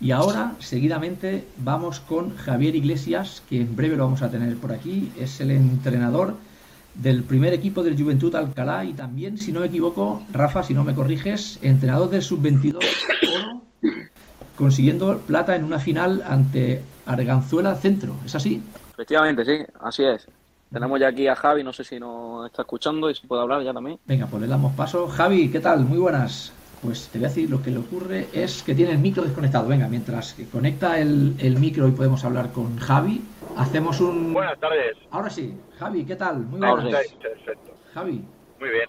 Y ahora, seguidamente, vamos con Javier Iglesias, que en breve lo vamos a tener por aquí. Es el entrenador del primer equipo del Juventud Alcalá y también, si no me equivoco, Rafa, si no me corriges, entrenador del Sub-22 consiguiendo plata en una final ante Arganzuela Centro. ¿Es así? Efectivamente, sí, así es. Tenemos ya aquí a Javi, no sé si nos está escuchando y si puede hablar ya también. Venga, pues le damos paso. Javi, ¿qué tal? Muy buenas. Pues te voy a decir, lo que le ocurre es que tiene el micro desconectado. Venga, mientras que conecta el, el micro y podemos hablar con Javi, hacemos un... Buenas tardes. Ahora sí. Javi, ¿qué tal? Muy buenas. Perfecto. Javi. Muy bien,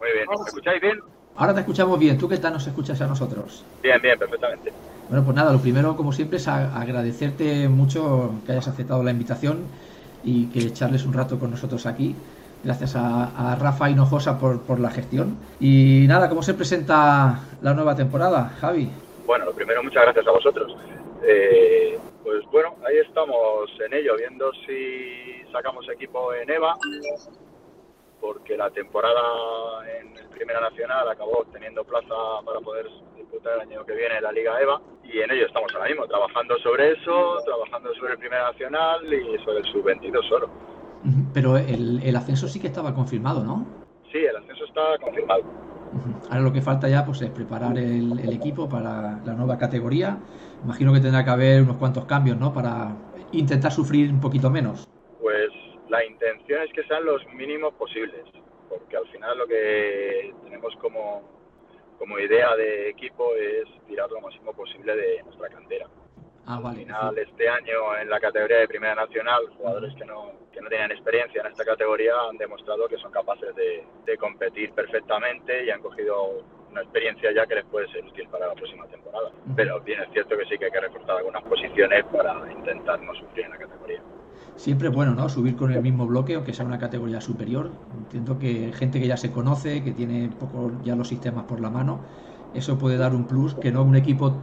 muy bien. ¿Me escucháis bien? Ahora te escuchamos bien. ¿Tú qué tal nos escuchas a nosotros? Bien, bien, perfectamente. Bueno, pues nada, lo primero, como siempre, es agradecerte mucho que hayas aceptado la invitación y que echarles un rato con nosotros aquí. Gracias a, Rafa Hinojosa por, por la gestión. Y nada, ¿cómo se presenta la nueva temporada, Javi? Bueno, lo primero, muchas gracias a vosotros. Eh, pues bueno, ahí estamos en ello, viendo si sacamos equipo en EVA, porque la temporada en Primera Nacional acabó obteniendo plaza para poder disputar el año que viene la Liga EVA y en ello estamos ahora mismo, trabajando sobre eso, trabajando sobre el Primera Nacional y sobre el Sub-22 solo. Pero el, el, ascenso sí que estaba confirmado, ¿no? Sí, el ascenso está confirmado. Ahora lo que falta ya pues es preparar el, el, equipo para la nueva categoría. Imagino que tendrá que haber unos cuantos cambios, ¿no? Para intentar sufrir un poquito menos. Pues la intención es que sean los mínimos posibles, porque al final lo que tenemos como, como idea de equipo es tirar lo máximo posible de nuestra cantera. Ah, vale, Al final, este año en la categoría de Primera Nacional, jugadores que no, que no tenían experiencia en esta categoría han demostrado que son capaces de, de competir perfectamente y han cogido una experiencia ya que les puede ser útil para la próxima temporada. Pero bien es cierto que sí que hay que reforzar algunas posiciones para intentar no sufrir en la categoría. Siempre es bueno, ¿no? Subir con el mismo bloque, aunque sea una categoría superior. Entiendo que gente que ya se conoce, que tiene poco ya los sistemas por la mano, eso puede dar un plus que no un equipo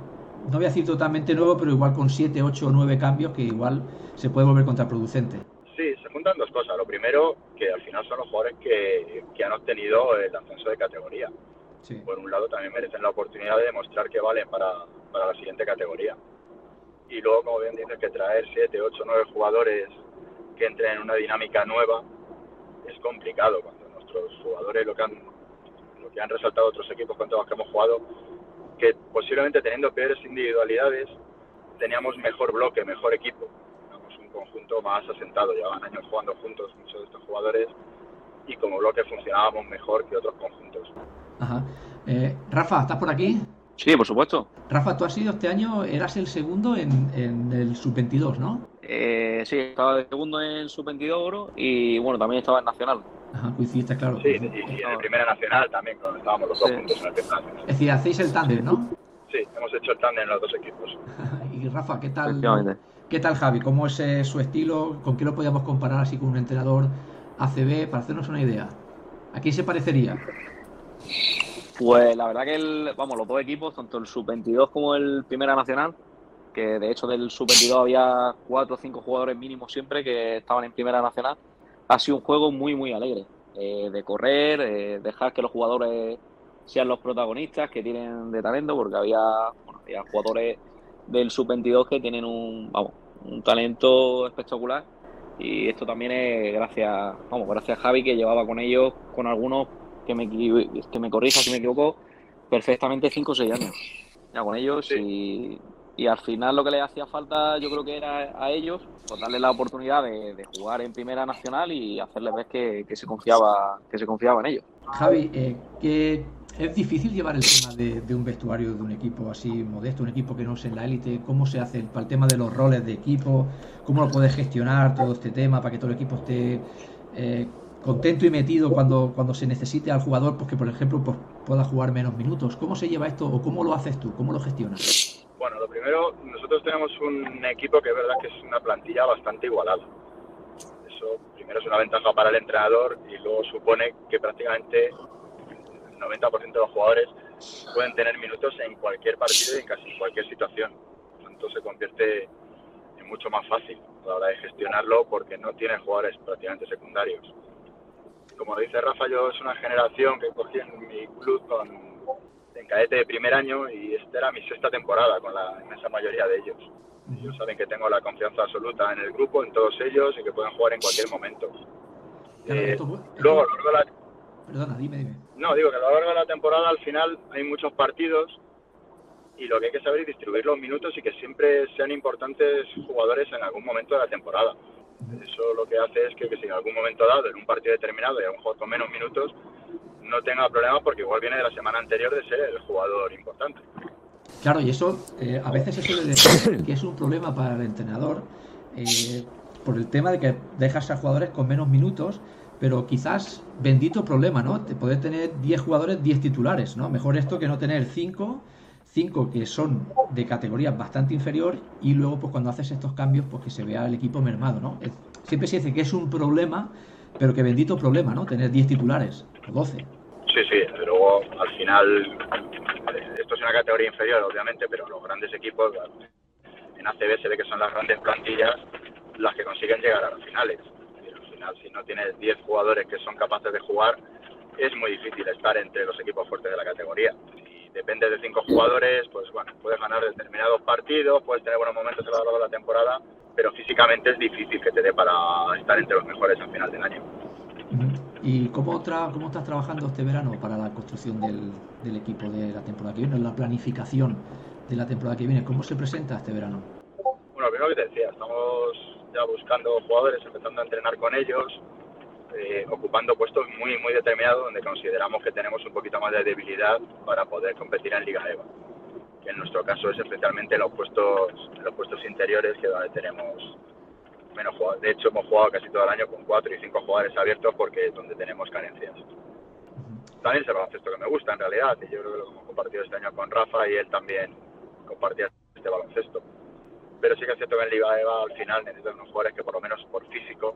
no voy a decir totalmente nuevo, pero igual con 7, 8 o 9 cambios que igual se puede volver contraproducente. Sí, se juntan dos cosas. Lo primero, que al final son los jugadores que, que han obtenido el ascenso de categoría. Sí. Por un lado, también merecen la oportunidad de demostrar que valen para, para la siguiente categoría. Y luego, como bien dices, que traer 7, 8, 9 jugadores que entren en una dinámica nueva es complicado. Cuando nuestros jugadores, lo que han, lo que han resaltado otros equipos con todos los que hemos jugado, que posiblemente teniendo peores individualidades teníamos mejor bloque, mejor equipo. Teníamos un conjunto más asentado, llevaban años jugando juntos muchos de estos jugadores y como bloque funcionábamos mejor que otros conjuntos. Ajá. Eh, Rafa, ¿estás por aquí? Sí, por supuesto. Rafa, tú has sido este año, eras el segundo en, en el sub-22, ¿no? Eh, sí, estaba de segundo en sub-22 oro y bueno, también estaba en nacional. Ajá, coincidiste, claro. Sí, y, y en el Primera Nacional también, cuando estábamos los dos Sí. juntos en el Primera Nacional. Es decir, hacéis el tándem, ¿no? Sí, hemos hecho el tándem en los dos equipos. y Rafa, ¿qué tal. ¿qué tal Javi? ¿Cómo es eh, su estilo? ¿Con qué lo podíamos comparar así con un entrenador ACB? Para hacernos una idea. ¿A quién se parecería? Pues la verdad que el, vamos, los dos equipos, tanto el sub-22 como el Primera Nacional, que de hecho del sub-22 había cuatro o cinco jugadores mínimos siempre que estaban en Primera Nacional, ha sido un juego muy, muy alegre. Eh, de correr, eh, dejar que los jugadores sean los protagonistas que tienen de talento, porque había, bueno, había jugadores del sub-22 que tienen un, vamos, un talento espectacular. Y esto también es gracias, vamos, gracias a Javi que llevaba con ellos, con algunos que me, que me corrija si me equivoco, perfectamente 5 o 6 años ya con ellos y, y al final lo que les hacía falta yo creo que era a ellos pues darles la oportunidad de, jugar en primera nacional y hacerles ver que, se confiaba que se confiaba en ellos Javi, eh, que es difícil llevar el tema de, de un vestuario de un equipo así modesto, un equipo que no es en la élite. ¿Cómo se hace para el tema de los roles de equipo? ¿Cómo lo puedes gestionar todo este tema para que todo el equipo esté eh, contento y metido cuando, cuando se necesite al jugador, pues que por ejemplo pues, pueda jugar menos minutos? ¿Cómo se lleva esto o cómo lo haces tú? ¿Cómo lo gestionas? Bueno, lo primero, nosotros tenemos un equipo que es verdad que es una plantilla bastante igualada. Eso primero es una ventaja para el entrenador y luego supone que prácticamente el 90% de los jugadores pueden tener minutos en cualquier partido y en casi cualquier situación. Por lo tanto, se convierte en mucho más fácil a la hora de gestionarlo porque no tiene jugadores prácticamente secundarios. Como dice Rafa, yo es una generación que cogí en mi club con, en cadete de primer año y esta era mi sexta temporada con la inmensa mayoría de ellos. Ellos saben que tengo la confianza absoluta en el grupo, en todos ellos y que pueden jugar en cualquier momento. Eh, luego, Perdona, dime, dime. No, digo que a lo largo de la temporada al final hay muchos partidos y lo que hay que saber es distribuir los minutos y que siempre sean importantes jugadores en algún momento de la temporada. Eso lo que hace es que, si en algún momento dado, en un partido determinado y a un jugador con menos minutos, no tenga problemas porque igual viene de la semana anterior de ser el jugador importante. Claro, y eso eh, a veces se suele decir que es un problema para el entrenador eh, por el tema de que dejas a jugadores con menos minutos, pero quizás bendito problema, ¿no? Te poder tener 10 jugadores, 10 titulares, ¿no? Mejor esto que no tener 5 cinco que son de categoría bastante inferior y luego pues cuando haces estos cambios pues que se vea el equipo mermado, ¿no? Siempre se dice que es un problema, pero que bendito problema, ¿no? Tener 10 titulares o 12. Sí, sí, luego al final esto es una categoría inferior obviamente, pero los grandes equipos en ACB se ve que son las grandes plantillas las que consiguen llegar a las finales. al final si no tienes 10 jugadores que son capaces de jugar es muy difícil estar entre los equipos fuertes de la categoría depende de cinco jugadores, pues bueno, puedes ganar determinados partidos, puedes tener buenos momentos a lo largo de la temporada, pero físicamente es difícil que te dé para estar entre los mejores al final del año. ¿Y cómo, cómo estás trabajando este verano para la construcción del, del, equipo de la temporada que viene, la planificación de la temporada que viene? ¿Cómo se presenta este verano? Bueno, primero que te decía, estamos ya buscando jugadores, empezando a entrenar con ellos, eh, ocupando puestos muy, muy determinados donde consideramos que tenemos un poquito más de debilidad para poder competir en Liga EVA. Que en nuestro caso es especialmente los puestos, los puestos interiores, que donde tenemos menos jugadores. De hecho, hemos jugado casi todo el año con cuatro y cinco jugadores abiertos porque es donde tenemos carencias. También es el baloncesto que me gusta en realidad, y yo creo que lo hemos compartido este año con Rafa y él también compartía este baloncesto. Pero sí que es cierto que en Liga EVA al final necesitan unos jugadores que por lo menos por físico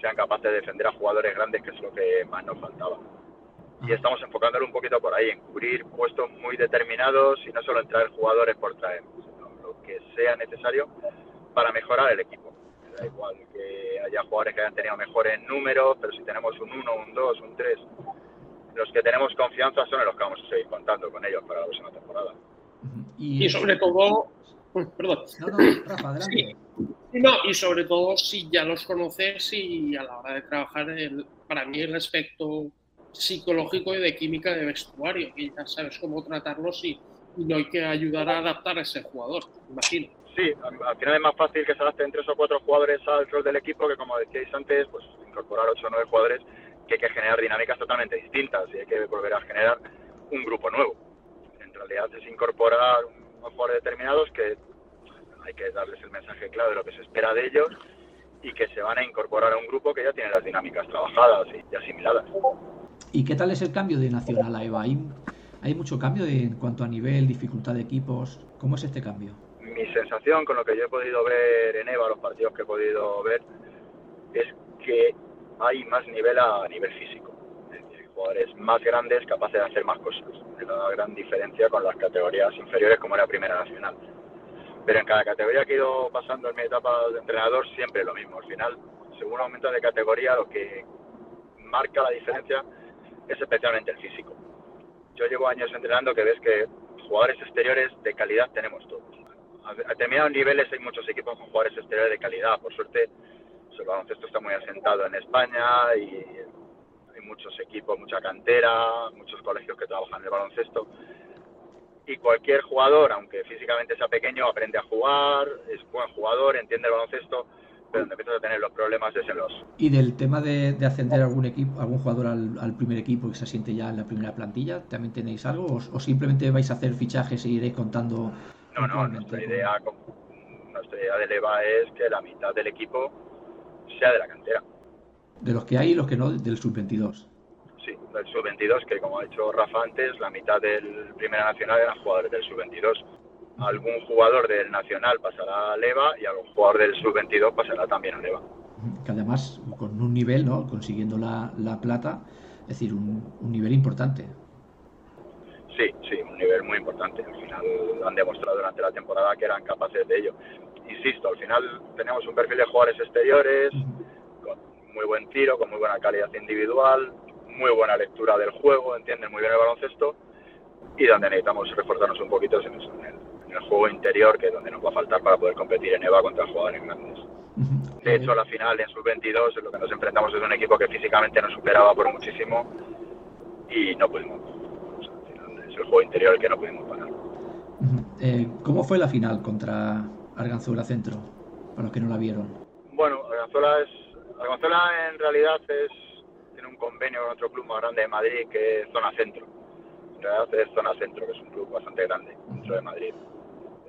sean capaces de defender a jugadores grandes, que es lo que más nos faltaba. Y estamos enfocándolo un poquito por ahí, en cubrir puestos muy determinados y no solo en traer jugadores por traer, sino lo que sea necesario para mejorar el equipo. Da igual que haya jugadores que hayan tenido mejores números, pero si tenemos un 1, un 2, un 3, los que tenemos confianza son los que vamos a seguir contando con ellos para la próxima temporada. Y, sobre todo, perdón. No, no, Rafa, adelante. No, y sobre todo si ya los conoces y a la hora de trabajar, el, para mí el aspecto psicológico y de química de vestuario, que ya sabes cómo tratarlos y, no hay que ayudar a adaptar a ese jugador, imagino. Sí, al final es más fácil que se adapten tres o cuatro jugadores al rol del equipo que, como decíais antes, pues incorporar ocho o nueve jugadores que hay que generar dinámicas totalmente distintas y hay que volver a generar un grupo nuevo. En realidad es incorporar unos jugadores determinados que hay que darles el mensaje claro de lo que se espera de ellos y que se van a incorporar a un grupo que ya tiene las dinámicas trabajadas y asimiladas. ¿Y qué tal es el cambio de Nacional a EVA? ¿Hay, mucho cambio en cuanto a nivel, dificultad de equipos? ¿Cómo es este cambio? Mi sensación con lo que yo he podido ver en EVA, los partidos que he podido ver, es que hay más nivel a nivel físico. Es decir, jugadores más grandes capaces de hacer más cosas. Es una gran diferencia con las categorías inferiores como era Primera Nacional pero en cada categoría que he ido pasando en mi etapa de entrenador siempre lo mismo. Al final, según aumenta de categoría, lo que marca la diferencia es especialmente el físico. Yo llevo años entrenando que ves que jugadores exteriores de calidad tenemos todos. A determinados niveles hay muchos equipos con jugadores exteriores de calidad. Por suerte, el baloncesto está muy asentado en España y hay muchos equipos, mucha cantera, muchos colegios que trabajan en el baloncesto y cualquier jugador, aunque físicamente sea pequeño, aprende a jugar, es buen jugador, entiende el baloncesto, pero donde empiezas a tener los problemas es en los... ¿Y del tema de, ascender algún equipo, algún jugador al, primer equipo que se asiente ya en la primera plantilla, también tenéis algo o, simplemente vais a hacer fichajes e iréis contando? No, no, nuestra idea, nuestra idea de Leva es que la mitad del equipo sea de la cantera. De los que hay y los que no, del sub-22 sí, del sub-22, que como ha dicho Rafa antes, la mitad del Primera Nacional eran jugadores del sub-22. Algún jugador del Nacional pasará a Leva y algún jugador del sub-22 pasará también a Leva. Que además, con un nivel, ¿no? consiguiendo la, la plata, es decir, un, un nivel importante. Sí, sí, un nivel muy importante. Al final han demostrado durante la temporada que eran capaces de ello. Insisto, al final tenemos un perfil de jugadores exteriores, con muy buen tiro, con muy buena calidad individual, muy buena lectura del juego, entienden muy bien el baloncesto y donde necesitamos reforzarnos un poquito es en, el, juego interior, que es donde nos va a faltar para poder competir en EVA contra jugadores grandes. De hecho, la final en sub-22 lo que nos enfrentamos es un equipo que físicamente nos superaba por muchísimo y no pudimos. Es el juego interior el que no pudimos parar. Eh, ¿Cómo fue la final contra Arganzuela Centro? Para los que no la vieron. Bueno, Arganzuela es. Arganzuela en realidad es tiene un convenio con otro club más grande de Madrid que es Zona Centro. En realidad es Zona Centro, que es un club bastante grande dentro de Madrid.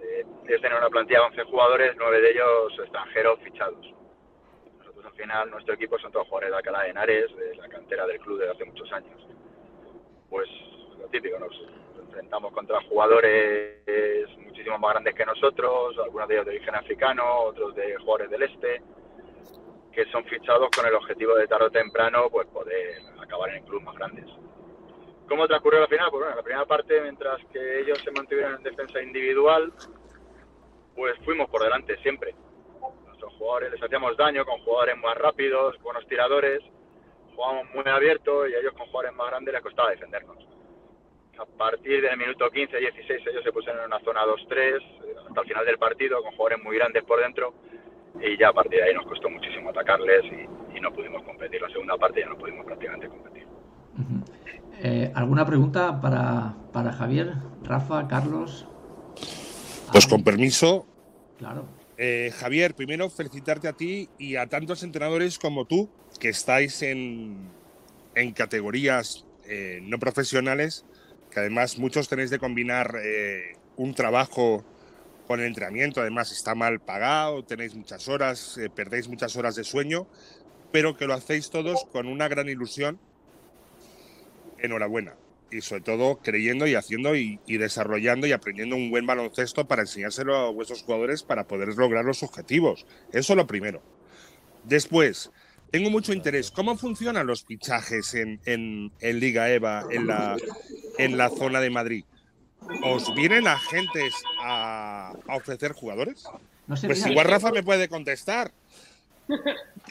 Eh, ellos tienen una plantilla de 11 jugadores, 9 de ellos extranjeros fichados. Nosotros al final, nuestro equipo son todos jugadores de Alcalá de Henares, de la cantera del club desde hace muchos años. Pues típico, nos enfrentamos contra jugadores muchísimo más grandes que nosotros, algunos de ellos de origen africano, otros de jugadores del este, que son fichados con el objetivo de tarde o temprano pues poder acabar en clubes más grandes. ¿Cómo transcurrió la final? Pues bueno, la primera parte, mientras que ellos se mantuvieron en defensa individual, pues fuimos por delante siempre. Nuestros jugadores les hacíamos daño con jugadores más rápidos, buenos tiradores, jugábamos muy abierto y a ellos con jugadores más grandes les costaba defendernos a partir del minuto 15, 16 ellos se pusieron en una zona 2-3 hasta el final del partido con jugadores muy grandes por dentro y ya a partir de ahí nos costó muchísimo atacarles y, no pudimos competir. La segunda parte ya no pudimos prácticamente competir. Eh, ¿Alguna pregunta para, para Javier, Rafa, Carlos? Pues con permiso. Claro. Eh, Javier, primero felicitarte a ti y a tantos entrenadores como tú que estáis en, en categorías eh, no profesionales que además muchos tenéis de combinar eh, un trabajo con el entrenamiento, además está mal pagado, tenéis muchas horas, eh, perdéis muchas horas de sueño, pero que lo hacéis todos con una gran ilusión. Enhorabuena. Y sobre todo creyendo y haciendo y, y desarrollando y aprendiendo un buen baloncesto para enseñárselo a vuestros jugadores para poder lograr los objetivos. Eso es lo primero. Después, tengo mucho interés. ¿Cómo funcionan los fichajes en, en, Liga EVA, en la, en la zona de Madrid? ¿Os vienen agentes a, a ofrecer jugadores? No sé, pues igual Rafa me puede contestar.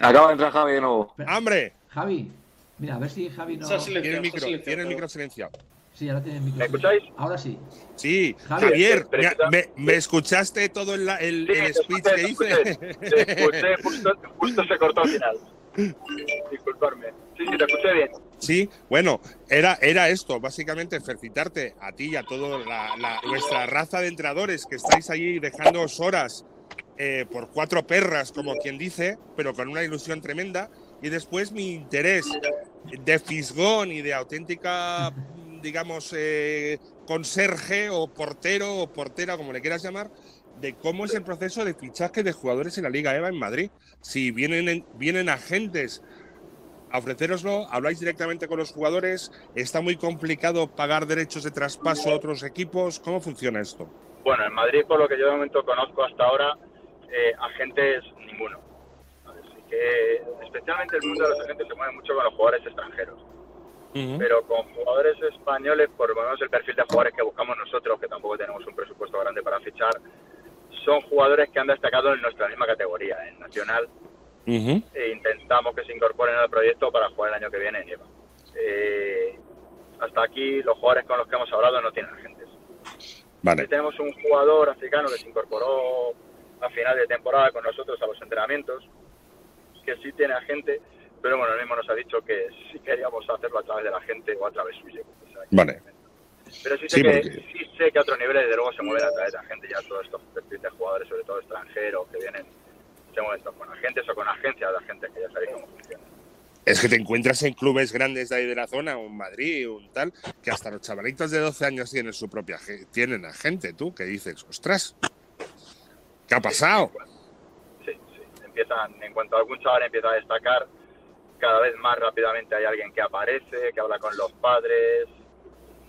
Acaba de entrar Javi de nuevo. ¡Hambre! Javi, mira, a ver si Javi no. Tiene el micro, tiene el micro silenciado. Sí, ahora tiene el micro. ¿Me escucháis? Ahora sí. Sí, Javier, me, me, escuchaste todo el, el, el speech que hice? Te escuché, justo, justo se cortó al final. Disculparme. Sí, sí, te escuché bien. Sí, bueno, era, era esto, básicamente felicitarte a ti y a toda la, nuestra raza de entrenadores que estáis allí dejando horas eh, por cuatro perras, como quien dice, pero con una ilusión tremenda. Y después mi interés de fisgón y de auténtica, digamos, eh, conserje o portero o portera, como le quieras llamar, de cómo es el proceso de fichaje de jugadores en la Liga EVA en Madrid. Si vienen, vienen agentes a ofreceroslo, habláis directamente con los jugadores, está muy complicado pagar derechos de traspaso a otros equipos. ¿Cómo funciona esto? Bueno, en Madrid, por lo que yo de momento conozco hasta ahora, eh, agentes ninguno. Así que, especialmente el mundo de los agentes se mueve mucho con los jugadores extranjeros. Pero con jugadores españoles, por lo menos el perfil de jugadores que buscamos nosotros, que tampoco tenemos un presupuesto grande para fichar, son jugadores que han destacado en nuestra misma categoría, en Nacional, e intentamos que se incorporen al proyecto para jugar el año que viene en EVA. Eh, hasta aquí los jugadores con los que hemos hablado no tienen agentes. Vale. tenemos un jugador africano que se incorporó a final de temporada con nosotros a los entrenamientos, que sí tiene agente, pero bueno, él mismo nos ha dicho que si queríamos hacerlo a través de la gente o a través suyo. vale. Pero sí sé, que, sí sé que a otros niveles, desde luego, se mueven a través de la gente, ya todos estos perfiles de jugadores, sobre todo extranjeros, que vienen, se mueven con agentes o con agencias de agentes, que ya sabéis cómo funciona. Es que te encuentras en clubes grandes de ahí de la zona, un Madrid, un tal, que hasta los chavalitos de 12 años tienen su propia tienen agente, tú, que dices, ostras, ¿qué ha pasado? Sí, sí, empiezan, en cuanto algún chaval empieza a destacar, cada vez más rápidamente hay alguien que aparece, que habla con los padres,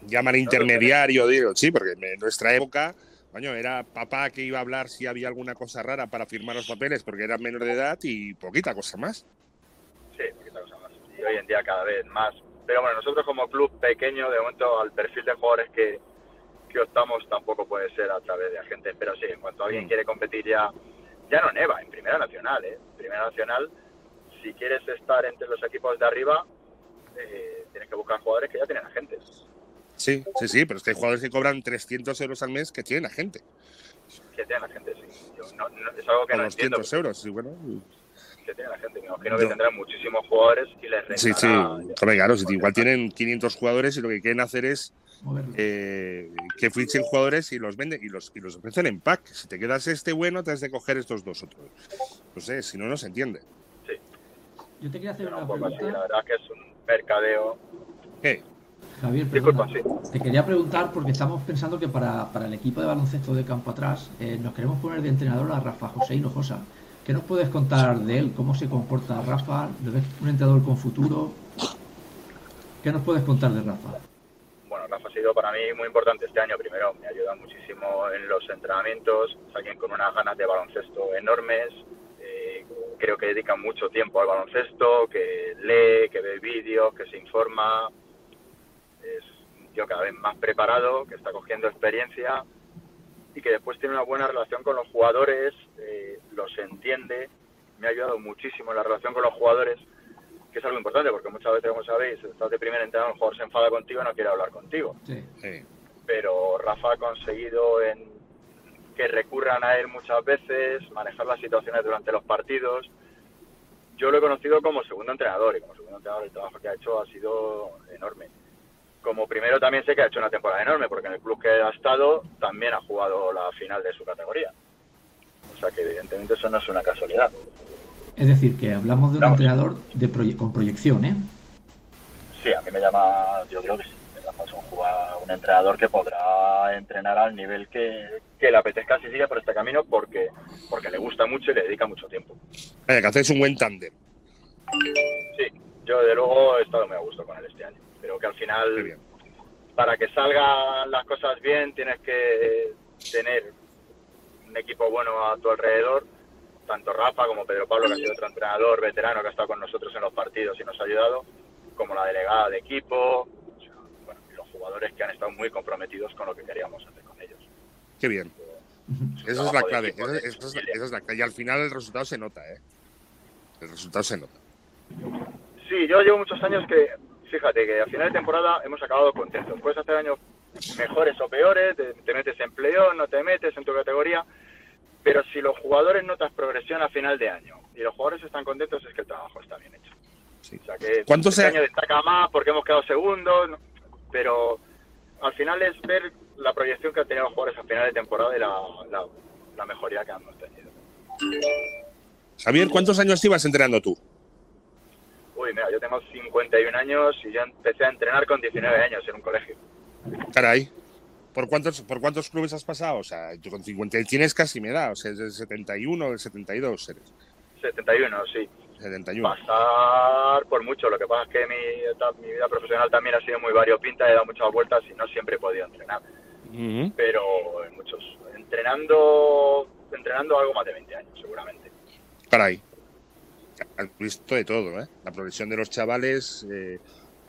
llaman intermediario, digo, sí, porque en nuestra época, coño, era papá que iba a hablar si había alguna cosa rara para firmar los papeles porque era menor de edad y poquita cosa más. Sí, poquita cosa más. Y hoy en día cada vez más. Pero bueno, nosotros como club pequeño, de momento al perfil de jugadores que, que optamos tampoco puede ser a través de agentes, pero sí, en cuanto alguien mm. quiere competir ya, ya no en EVA, en Primera Nacional, ¿eh? Primera Nacional, si quieres estar entre los equipos de arriba, eh, tienes que buscar jugadores que ya tienen agentes Sí, sí, sí, pero es que hay jugadores que cobran 300 euros al mes que tienen a gente. Que tienen a gente, sí. no, es algo que no 200 euros, sí, bueno. Que tiene la gente. Me imagino que tendrán muchísimos jugadores y les rentará. Sí, sí. claro, si igual tienen 500 jugadores y lo que quieren hacer es eh, que fichen jugadores y los venden y los, y los ofrecen en pack. Si te quedas este bueno, te has de coger estos dos otros. No sé, si no, no se entiende. Sí. Yo te quería hacer una pregunta. la verdad que es un mercadeo. ¿Qué? Javier, Disculpa, sí. te quería preguntar porque estamos pensando que para, para, el equipo de baloncesto de campo atrás eh, nos queremos poner de entrenador a Rafa José Hinojosa. ¿Qué nos puedes contar de él? ¿Cómo se comporta Rafa? ¿Le ves un entrenador con futuro? ¿Qué nos puedes contar de Rafa? Bueno, Rafa ha sido para mí muy importante este año. Primero, me ayuda muchísimo en los entrenamientos. Es alguien con unas ganas de baloncesto enormes. Eh, creo que dedica mucho tiempo al baloncesto, que lee, que ve vídeos, que se informa tío cada vez más preparado, que está cogiendo experiencia y que después tiene una buena relación con los jugadores, eh, los entiende, me ha ayudado muchísimo en la relación con los jugadores, que es algo importante, porque muchas veces, como sabéis, estás de primer entrenador, el jugador se enfada contigo y no quiere hablar contigo. Pero Rafa ha conseguido en que recurran a él muchas veces, manejar las situaciones durante los partidos. Yo lo he conocido como segundo entrenador y como segundo entrenador el trabajo que ha hecho ha sido enorme como primero también sé que ha hecho una temporada enorme, porque en el club que ha estado también ha jugado la final de su categoría. O sea que evidentemente eso no es una casualidad. Es decir, que hablamos de un entrenador de con proyección, ¿eh? Sí, a mí me llama, yo creo que sí, un, un entrenador que podrá entrenar al nivel que, que le apetezca si sigue por este camino porque, porque le gusta mucho y le dedica mucho tiempo. Eh, que hacéis un buen tándem. Sí, yo de luego he estado muy a gusto con él este año. Creo que al final, para que salgan las cosas bien, tienes que tener un equipo bueno a tu alrededor, tanto Rafa como Pedro Pablo, que ha sido otro entrenador veterano que ha estado con nosotros en los partidos y nos ha ayudado, como la delegada de equipo, y los jugadores que han estado muy comprometidos con lo que queríamos hacer con ellos. Qué bien. Esa es la clave. Esa, es la clave. Y al final el resultado se nota, ¿eh? El resultado se nota. Sí, yo llevo muchos años que fíjate que a final de temporada hemos acabado contentos. Puedes hacer años mejores o peores, te, metes en playoff, no te metes en tu categoría, pero si los jugadores notas progresión a final de año y los jugadores están contentos es que el trabajo está bien hecho. O sea que ¿Cuánto este año destaca más porque hemos quedado segundos, pero al final es ver la proyección que han tenido los jugadores a final de temporada y la, la mejoría que hemos tenido. Javier, ¿cuántos años ibas entrenando tú? Uy, mira, yo tengo 51 años y yo empecé a entrenar con 19 años en un colegio. Caray. ¿Por cuántos, ¿Por cuántos clubes has pasado? O sea, tú con 50 tienes casi me da, o sea, es del 71 o del 72 eres. 71, sí. 71. Pasar por mucho, lo que pasa es que mi, mi vida profesional también ha sido muy variopinta, he dado muchas vueltas y no siempre he podido entrenar. Pero en muchos. Entrenando, entrenando algo más de 20 años, seguramente. Caray has visto de todo, ¿eh? La progresión de los chavales, eh,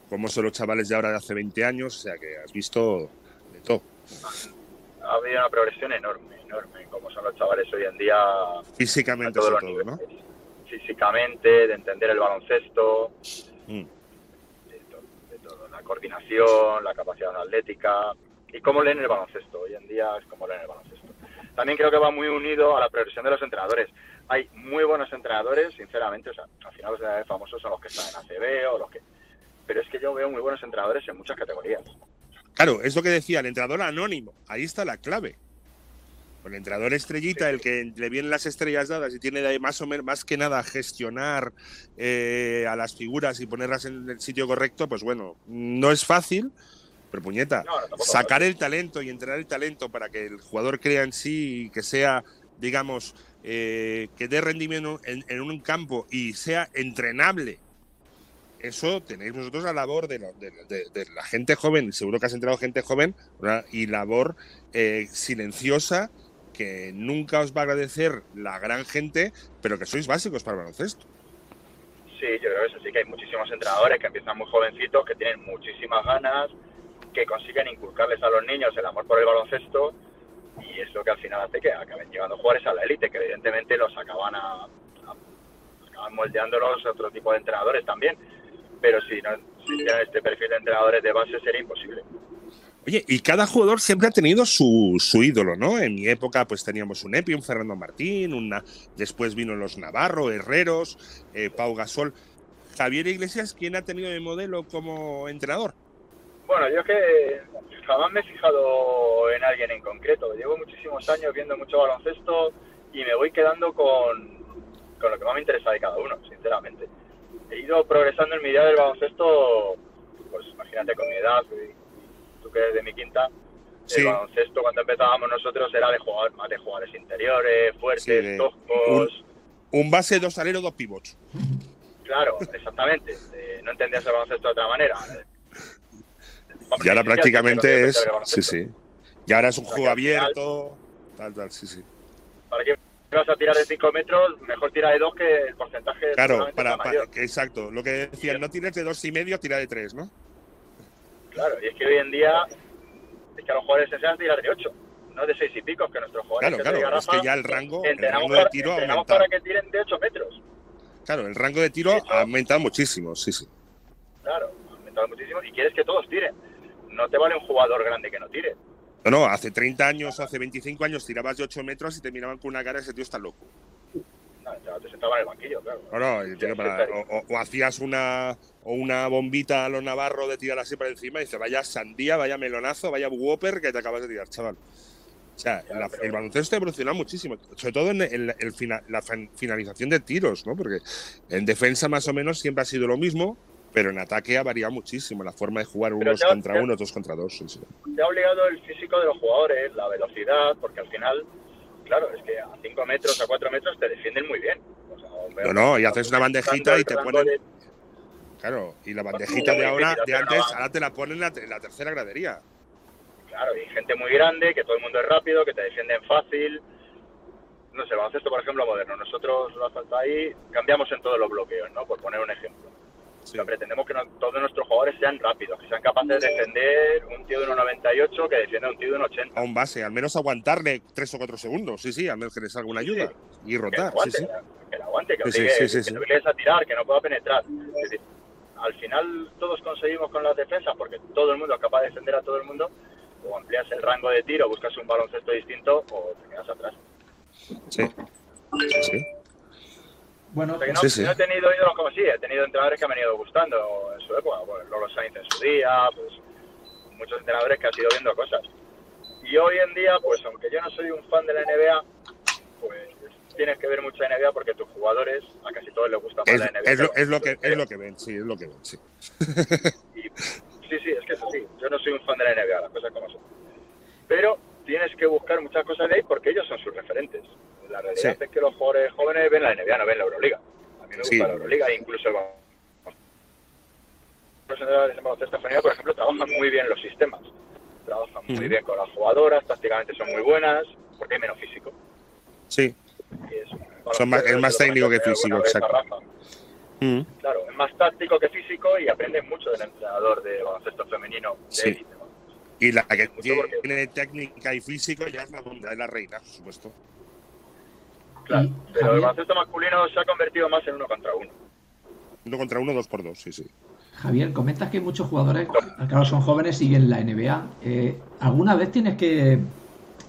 cómo son los chavales de ahora de hace 20 años, o sea que has visto de todo. Ha habido una progresión enorme, enorme, cómo son los chavales hoy en día. Físicamente sobre todo, ¿no? Físicamente, de entender el baloncesto, mm. de, todo, la coordinación, la capacidad atlética y cómo leen el baloncesto. Hoy en día es como leen el baloncesto. También creo que va muy unido a la progresión de los entrenadores hay muy buenos entrenadores, sinceramente, o sea, al final los entrenadores famosos son los que están en ACB o los que... Pero es que yo veo muy buenos entrenadores en muchas categorías. Claro, es lo que decía, el entrenador anónimo, ahí está la clave. El entrenador estrellita, el que le vienen las estrellas dadas y tiene más o menos más que nada gestionar eh, a las figuras y ponerlas en el sitio correcto, pues bueno, no es fácil, pero puñeta, sacar el talento y entrenar el talento para que el jugador crea en sí y que sea, digamos, eh, que dé rendimiento en, un campo y sea entrenable, eso tenéis vosotros la labor de, la gente joven, seguro que has entrenado gente joven, y labor eh, silenciosa que nunca os va a agradecer la gran gente, pero que sois básicos para el baloncesto. Sí, yo creo que eso sí, que hay muchísimos entrenadores que empiezan muy jovencitos, que tienen muchísimas ganas, que consiguen inculcarles a los niños el amor por el baloncesto y es lo que al final hace que acaben llevando jugadores a la élite, que evidentemente los acaban a, acaban moldeándolos a otro tipo de entrenadores también. Pero si no existiera este perfil de entrenadores de base sería imposible. Oye, y cada jugador siempre ha tenido su, ídolo, ¿no? En mi época, pues teníamos un Epi, un Fernando Martín, una, después vino los Navarro, Herreros, eh, Pau Gasol. Javier Iglesias, ¿quién ha tenido de modelo como entrenador? Bueno, yo es que jamás me he fijado en alguien en concreto. Llevo muchísimos años viendo mucho baloncesto y me voy quedando con, con lo que más me interesa de cada uno, sinceramente. He ido progresando en mi idea del baloncesto, pues imagínate con mi edad, que es de mi quinta, el baloncesto cuando empezábamos nosotros era de jugar más de jugadores interiores, fuertes, toscos. Un, base, dos aleros, dos pivots. Claro, exactamente. Eh, no entendías el baloncesto de otra manera. Y ahora prácticamente es. Sí, sí. Y ahora es un juego abierto. Tal, tal, sí, sí. ¿Para qué vas a tirar de 5 metros? Mejor tira de 2 que el porcentaje. Claro, para, para, exacto. Lo que decían, no tires de dos y medio, tira de 3, ¿no? Claro, y es que hoy en día es que a los jugadores se enseñan a tirar de 8, no de 6 y pico, que nuestros jugadores. Claro, claro, es que ya el rango, el rango de tiro ha aumentado. para que tiren de 8 metros. Claro, el rango de tiro ha aumentado muchísimo, sí, sí. Claro, ha aumentado muchísimo y quieres que todos tiren. No te vale un jugador grande que no tire. No, no, hace 30 años, hace 25 años tirabas de 8 metros y te miraban con una cara, ese tío está loco. No, te sentaba en el banquillo, claro. o, hacías una, o una bombita a los navarros de tirar así para encima y dices, vaya sandía, vaya melonazo, vaya whopper que te acabas de tirar, chaval. O sea, el baloncesto ha evolucionado muchísimo, sobre todo en, el, la finalización de tiros, ¿no? Porque en defensa más o menos siempre ha sido lo mismo, pero en ataque ha variado muchísimo la forma de jugar unos contra uno, otros contra dos. Te ha obligado el físico de los jugadores, la velocidad, porque al final claro, es que a 5 metros, a 4 metros te defienden muy bien. no, no, y haces una bandejita y te ponen. Claro, y la bandejita de ahora, de antes, ahora te la ponen en la, tercera gradería. Claro, y gente muy grande, que todo el mundo es rápido, que te defienden fácil. No sé, vamos esto por ejemplo moderno. Nosotros, lo falta ahí, cambiamos en todos los bloqueos, ¿no? Por poner un ejemplo pretendemos que todos nuestros jugadores sean rápidos, que sean capaces de defender un tío de 1,98 que defiende a un tío de 1,80. A un base, al menos aguantarle 3 o 4 segundos, sí, sí, al menos que les alguna ayuda. Y rotar, que sí, sí. Que aguante, que, obligue, que no obligues a tirar, que no pueda penetrar. Es decir, al final todos conseguimos con las defensas, porque todo el mundo es capaz de defender a todo el mundo, o amplias el rango de tiro, buscas un baloncesto distinto o te quedas atrás. Sí. Sí. Bueno, no, sí, he tenido ídolos como sí, he tenido entrenadores que me han ido gustando en su época, pues, Lolo Sainz en su día, pues muchos entrenadores que han ido viendo cosas. Y hoy en día, pues aunque yo no soy un fan de la NBA, pues tienes que ver mucha NBA porque tus jugadores, a casi todos les gusta más la NBA. Es lo, es lo, que, es lo que ven, sí, es lo que ven, sí. sí, sí, es que es así. Yo no soy un fan de la NBA, las cosas como son. Pero tienes que buscar muchas cosas de ahí porque ellos son sus referentes. La realidad es que los jugadores jóvenes ven la NBA, no ven la Euroliga. A mí me gusta la Euroliga, incluso el baloncesto femenino, por ejemplo, trabajan muy bien los sistemas. Trabajan muy bien con las jugadoras, prácticamente son muy buenas, porque hay menos físico. Sí. Es, son más, es más técnico que físico, exacto. Claro, es más táctico que físico y aprenden mucho del entrenador de baloncesto femenino de sí. Y la que tiene técnica y físico ya es la, es la reina, por supuesto. Claro, pero el baloncesto masculino se ha convertido más en uno contra uno. Uno contra uno, dos por dos, sí, sí. Javier, comentas que muchos jugadores, claro, son jóvenes, siguen la NBA. Eh, ¿Alguna vez tienes que,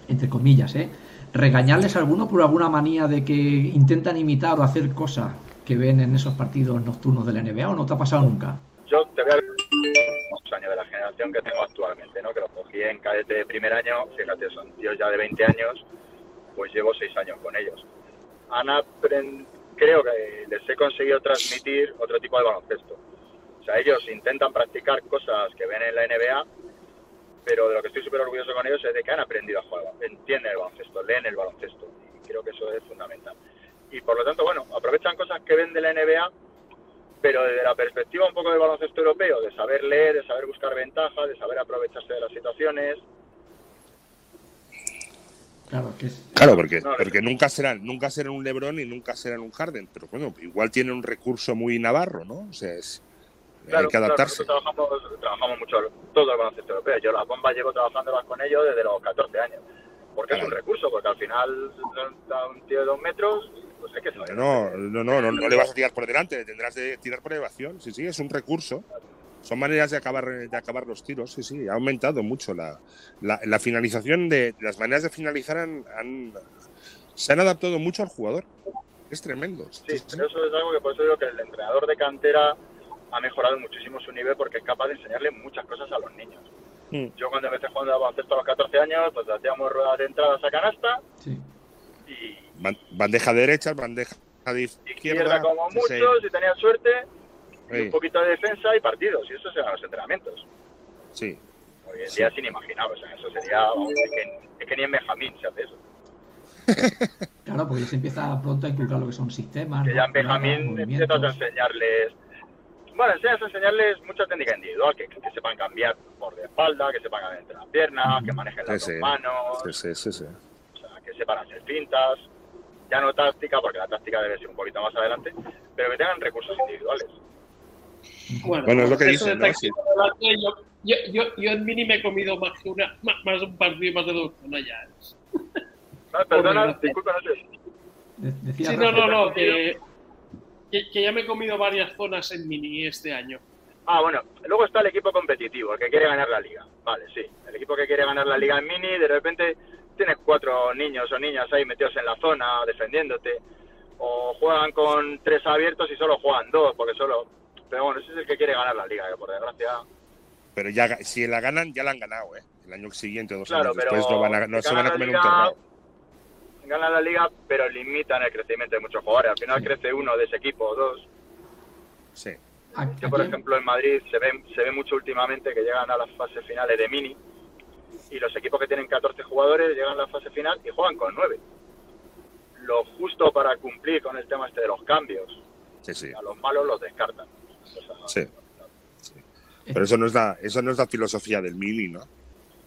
entre comillas, eh, regañarles a alguno por alguna manía de que intentan imitar o hacer cosas que ven en esos partidos nocturnos de la NBA o no te ha pasado nunca? Yo te voy a los años de la generación que tengo actualmente, ¿no? que los cogí en cadete de primer año, fíjate, son tíos ya de 20 años, pues llevo 6 años con ellos han creo que les he conseguido transmitir otro tipo de baloncesto. O sea, ellos intentan practicar cosas que ven en la NBA, pero de lo que estoy súper orgulloso con ellos es de que han aprendido a jugar, entienden el baloncesto, leen el baloncesto, y creo que eso es fundamental. Y por lo tanto, bueno, aprovechan cosas que ven de la NBA, pero desde la perspectiva un poco del baloncesto europeo, de saber leer, de saber buscar ventajas, de saber aprovecharse de las situaciones, Claro, claro porque, porque nunca serán nunca serán un Lebron y nunca serán un Harden, pero bueno, igual tienen un recurso muy navarro, ¿no? O sea, es, hay que adaptarse. trabajamos, trabajamos mucho todo el baloncesto europeo. Yo las bombas llevo trabajando con ellos desde los 14 años. Porque es un recurso, porque al final da un tío de dos metros, pues hay que no, no, no, no, no, le vas a tirar por delante, tendrás de tirar por elevación. Sí, sí, es un recurso. Son maneras de acabar, de acabar los tiros, sí, sí, ha aumentado mucho la, la, finalización de las maneras de finalizar han, se han adaptado mucho al jugador. Es tremendo. Sí, pero eso es algo que por eso digo que el entrenador de cantera ha mejorado muchísimo su nivel porque es capaz de enseñarle muchas cosas a los niños. Mm. Yo cuando empecé jugando a baloncesto a los 14 años, pues hacíamos ruedas de entradas a canasta. Sí. Y, bandeja derecha, bandeja de izquierda. izquierda como mucho, si tenía suerte, un poquito de defensa y partidos. Y eso eran los entrenamientos. Sí. Hoy en día es inimaginable. O sea, eso sería. es, que, ni en Benjamín se hace eso. claro, porque se empieza pronto a inculcar lo que son sistemas. Que ya en Benjamín empiezas a enseñarles bueno, enseñas a enseñarles mucha técnica individual, que, sepan cambiar por de espalda, que sepan cambiar entre las piernas, que manejen las dos manos, sí, sí, sí, o sea, que sepan hacer fintas, ya no táctica, porque la táctica debe ser un poquito más adelante, pero que tengan recursos individuales. Bueno, es lo que dicen, ¿no? yo, yo, yo, en mini me he comido más de una, más, de un partido, más de dos, no ya. No, perdona, disculpa, no. Sí, no, no, no, que que, ya me he comido varias zonas en mini este año. Ah, bueno, luego está el equipo competitivo, el que quiere ganar la liga. Vale, sí. El equipo que quiere ganar la liga en mini, de repente tienes cuatro niños o niñas ahí metidos en la zona defendiéndote. O juegan con tres abiertos y solo juegan dos, porque solo. Pero bueno, ese es el que quiere ganar la liga, que por desgracia. Pero ya, si la ganan, ya la han ganado, ¿eh? El año siguiente, dos años después, no, van a, no se van a comer un torneo ganan la liga, pero limitan el crecimiento de muchos jugadores. Al final crece uno de ese equipo o dos. Sí. Yo, por ejemplo, en Madrid se ve, se ve mucho últimamente que llegan a las fases finales de mini y los equipos que tienen 14 jugadores llegan a la fase final y juegan con 9. Lo justo para cumplir con el tema este de los cambios. Sí, sí. A los malos los descartan. Sí. Pero eso no, es la, eso no es la filosofía del mini, ¿no?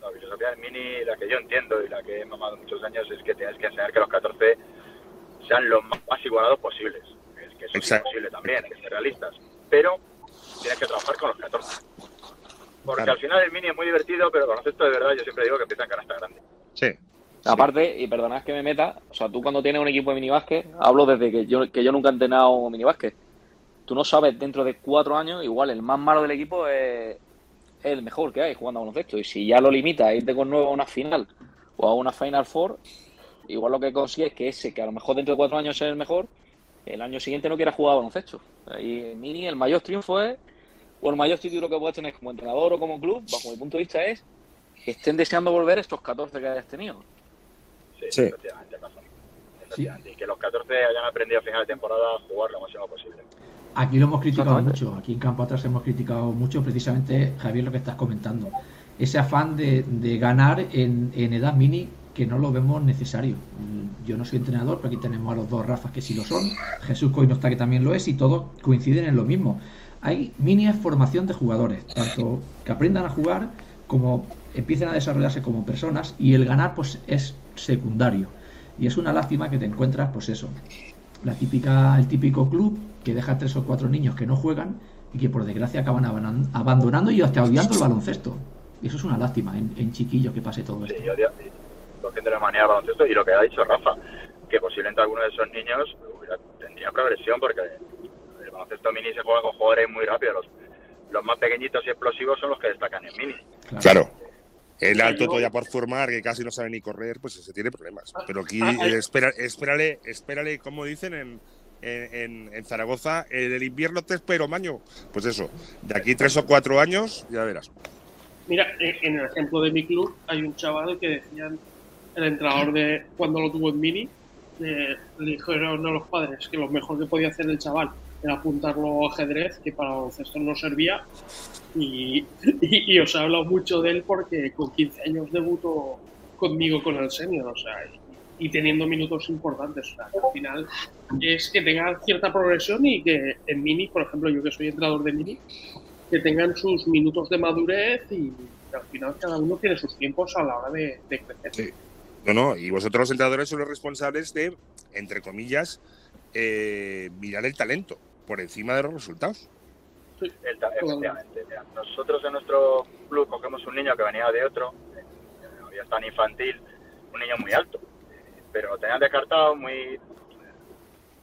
la filosofía del mini, la que yo entiendo y la que he mamado muchos años, es que tienes que enseñar que los 14 sean los más igualados posibles. Es que eso es posible también, hay que ser realistas. Pero tienes que trabajar con los 14. Porque al final el mini es muy divertido, pero con esto de verdad yo siempre digo que empieza en canasta grande. Sí. Aparte, y perdonad que me meta, o sea, tú cuando tienes un equipo de minibásquet, hablo desde que yo, que yo nunca he entrenado minibásquet, tú no sabes dentro de cuatro años, igual el más malo del equipo es, es el mejor que hay jugando a baloncesto. Y si ya lo limita a irte con nuevo a una final o a una Final Four, igual lo que consigue es que ese, que a lo mejor dentro de cuatro años es el mejor, el año siguiente no quiera jugar a baloncesto. Y Mini, el mayor triunfo es, o el mayor título que puedes tener como entrenador o como club, bajo mi punto de vista, es que estén deseando volver estos 14 que hayas tenido. Sí, sí. efectivamente, Y que los 14 hayan aprendido a final de temporada a jugar lo máximo posible. Aquí lo hemos criticado mucho, aquí en Campo Atrás hemos criticado mucho precisamente, Javier, lo que estás comentando. Ese afán de, ganar en, edad mini que no lo vemos necesario. Yo no soy entrenador, pero aquí tenemos a los dos Rafas que sí lo son, Jesús Coy no está que también lo es y todos coinciden en lo mismo. Hay mini formación de jugadores, tanto que aprendan a jugar como empiecen a desarrollarse como personas y el ganar pues es secundario. Y es una lástima que te encuentras pues eso, la típica, el típico club que deja tres o cuatro niños que no juegan y que por desgracia acaban abandonando y hasta odiando el baloncesto. Y eso es una lástima en, chiquillos que pase todo esto. Sí, odio, gente de manera baloncesto y lo que ha dicho Rafa, que posiblemente alguno de esos niños tendría progresión porque el baloncesto mini se juega con jugadores muy rápidos. Los, más pequeñitos y explosivos son los que destacan en mini. claro. El alto todavía por formar, que casi no sabe ni correr, pues se tiene problemas. Ah, Pero aquí, ah, eh, espera, espérale, espérale, como dicen en, en, Zaragoza, en el invierno te espero, maño. Pues eso, de aquí tres o cuatro años, ya verás. Mira, en el ejemplo de mi club hay un chaval que decían, el entrenador de cuando lo tuvo en Mini, le dijeron a los padres que lo mejor que podía hacer el chaval era apuntarlo a ajedrez, que para baloncesto no servía. Y, y, os he hablado mucho de él porque con 15 años debutó conmigo con el senior, o sea, y, teniendo minutos importantes. O sea, al final es que tenga cierta progresión y que en mini, por ejemplo, yo que soy entrenador de mini, que tengan sus minutos de madurez y al final cada uno tiene sus tiempos a la hora de, crecer. Sí. No, no, y vosotros los entrenadores son los responsables de, entre comillas, eh, mirar el talento por encima de los resultados. Sí, efectivamente. nosotros en nuestro club cogemos un niño que venía de otro, eh, había tan infantil, un niño muy alto, pero lo tenían descartado, muy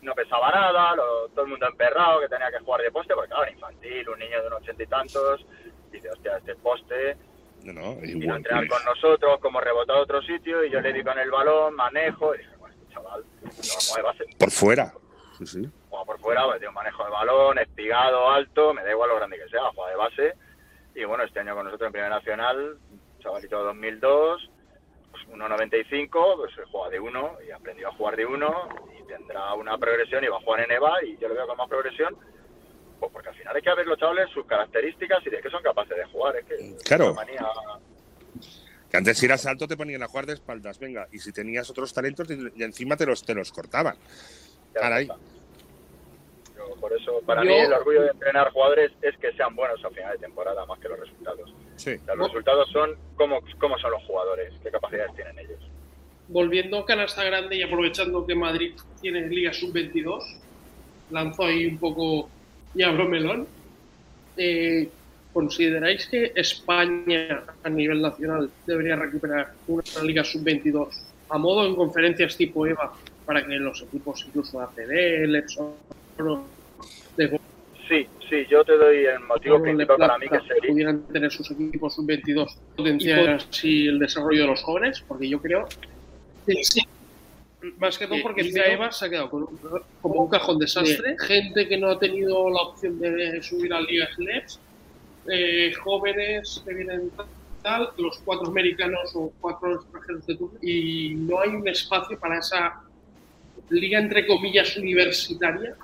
no pesaba nada, todo el mundo emperrado, que tenía que jugar de poste, porque claro, era infantil, un niño de unos ochenta y tantos, dice, hostia, este poste, no, no, y a entrenar con nosotros, como rebotado a otro sitio, y yo le di con el balón, manejo, y dije, bueno, este chaval, de base. Por fuera. Sí, sí. Juega por fuera, pues, tiene un manejo de balón, espigado, alto, me da igual lo grande que sea, juega de base. Y bueno, este año con nosotros en Primera Nacional, chavalito de 2002, 1.95, pues juega de uno y aprendió a jugar de uno y tendrá una progresión y va a jugar en EVA y yo lo veo con más progresión, pues porque al final hay que ver los chavales sus características y de qué son capaces de jugar. Es que claro. Que antes si eras alto te ponían a jugar de espaldas, venga, y si tenías otros talentos y encima te los, te los cortaban. Ahí. por eso, para mí el orgullo de entrenar jugadores es que sean buenos a final de temporada, más que los resultados. Los resultados son cómo, cómo son los jugadores, qué capacidades tienen ellos. Volviendo a Canasta Grande y aprovechando que Madrid tiene Liga Sub-22, lanzo ahí un poco y abro melón. Eh, ¿Consideráis que España a nivel nacional debería recuperar una Liga Sub-22 a modo en conferencias tipo EVA para que los equipos incluso ACB, el de Sí, sí, yo te doy el motivo principal para mí que sería... pudieran tener sus equipos sub-22 potenciar así el desarrollo de los jóvenes, porque yo creo sí, sí. Más que todo porque el Eva se ha quedado como un cajón desastre. Gente que no ha tenido la opción de subir a Liga eh, jóvenes que vienen tal, los cuatro americanos o cuatro extranjeros de turno, y no hay un espacio para esa liga entre comillas universitaria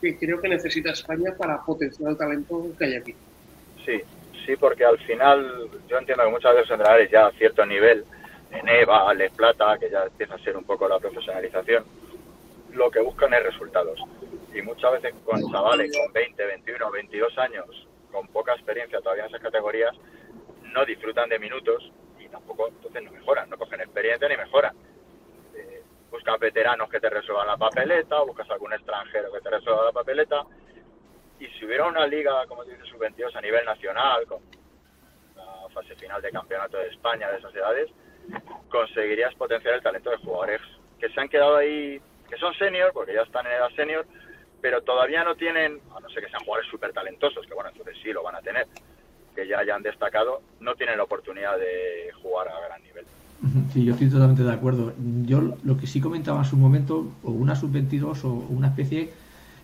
que creo que necesita España para potenciar el talento que hay aquí. Sí, sí, porque al final yo entiendo que muchas veces entrenadores ya a cierto nivel, en EVA, Les Plata, que ya empieza a ser un poco la profesionalización, lo que buscan es resultados. Y muchas veces con chavales con 20, 21, 22 años, con poca experiencia todavía en esas categorías, no disfrutan de minutos y tampoco entonces no mejoran, no cogen experiencia ni mejoran buscas veteranos que te resuelvan la papeleta, o buscas algún extranjero que te resuelva la papeleta. Y si hubiera una liga, como dices, sub-22 a nivel nacional, con la fase final de campeonato de España de esas edades, conseguirías potenciar el talento de jugadores que se han quedado ahí, que son senior, porque ya están en edad senior, pero todavía no tienen, a no ser que sean jugadores súper talentosos, que bueno, entonces sí lo van a tener, que ya hayan destacado, no tienen la oportunidad de jugar a gran nivel. Sí, yo estoy totalmente de acuerdo. Yo lo que sí comentaba en su momento, o una sub-22 o una especie,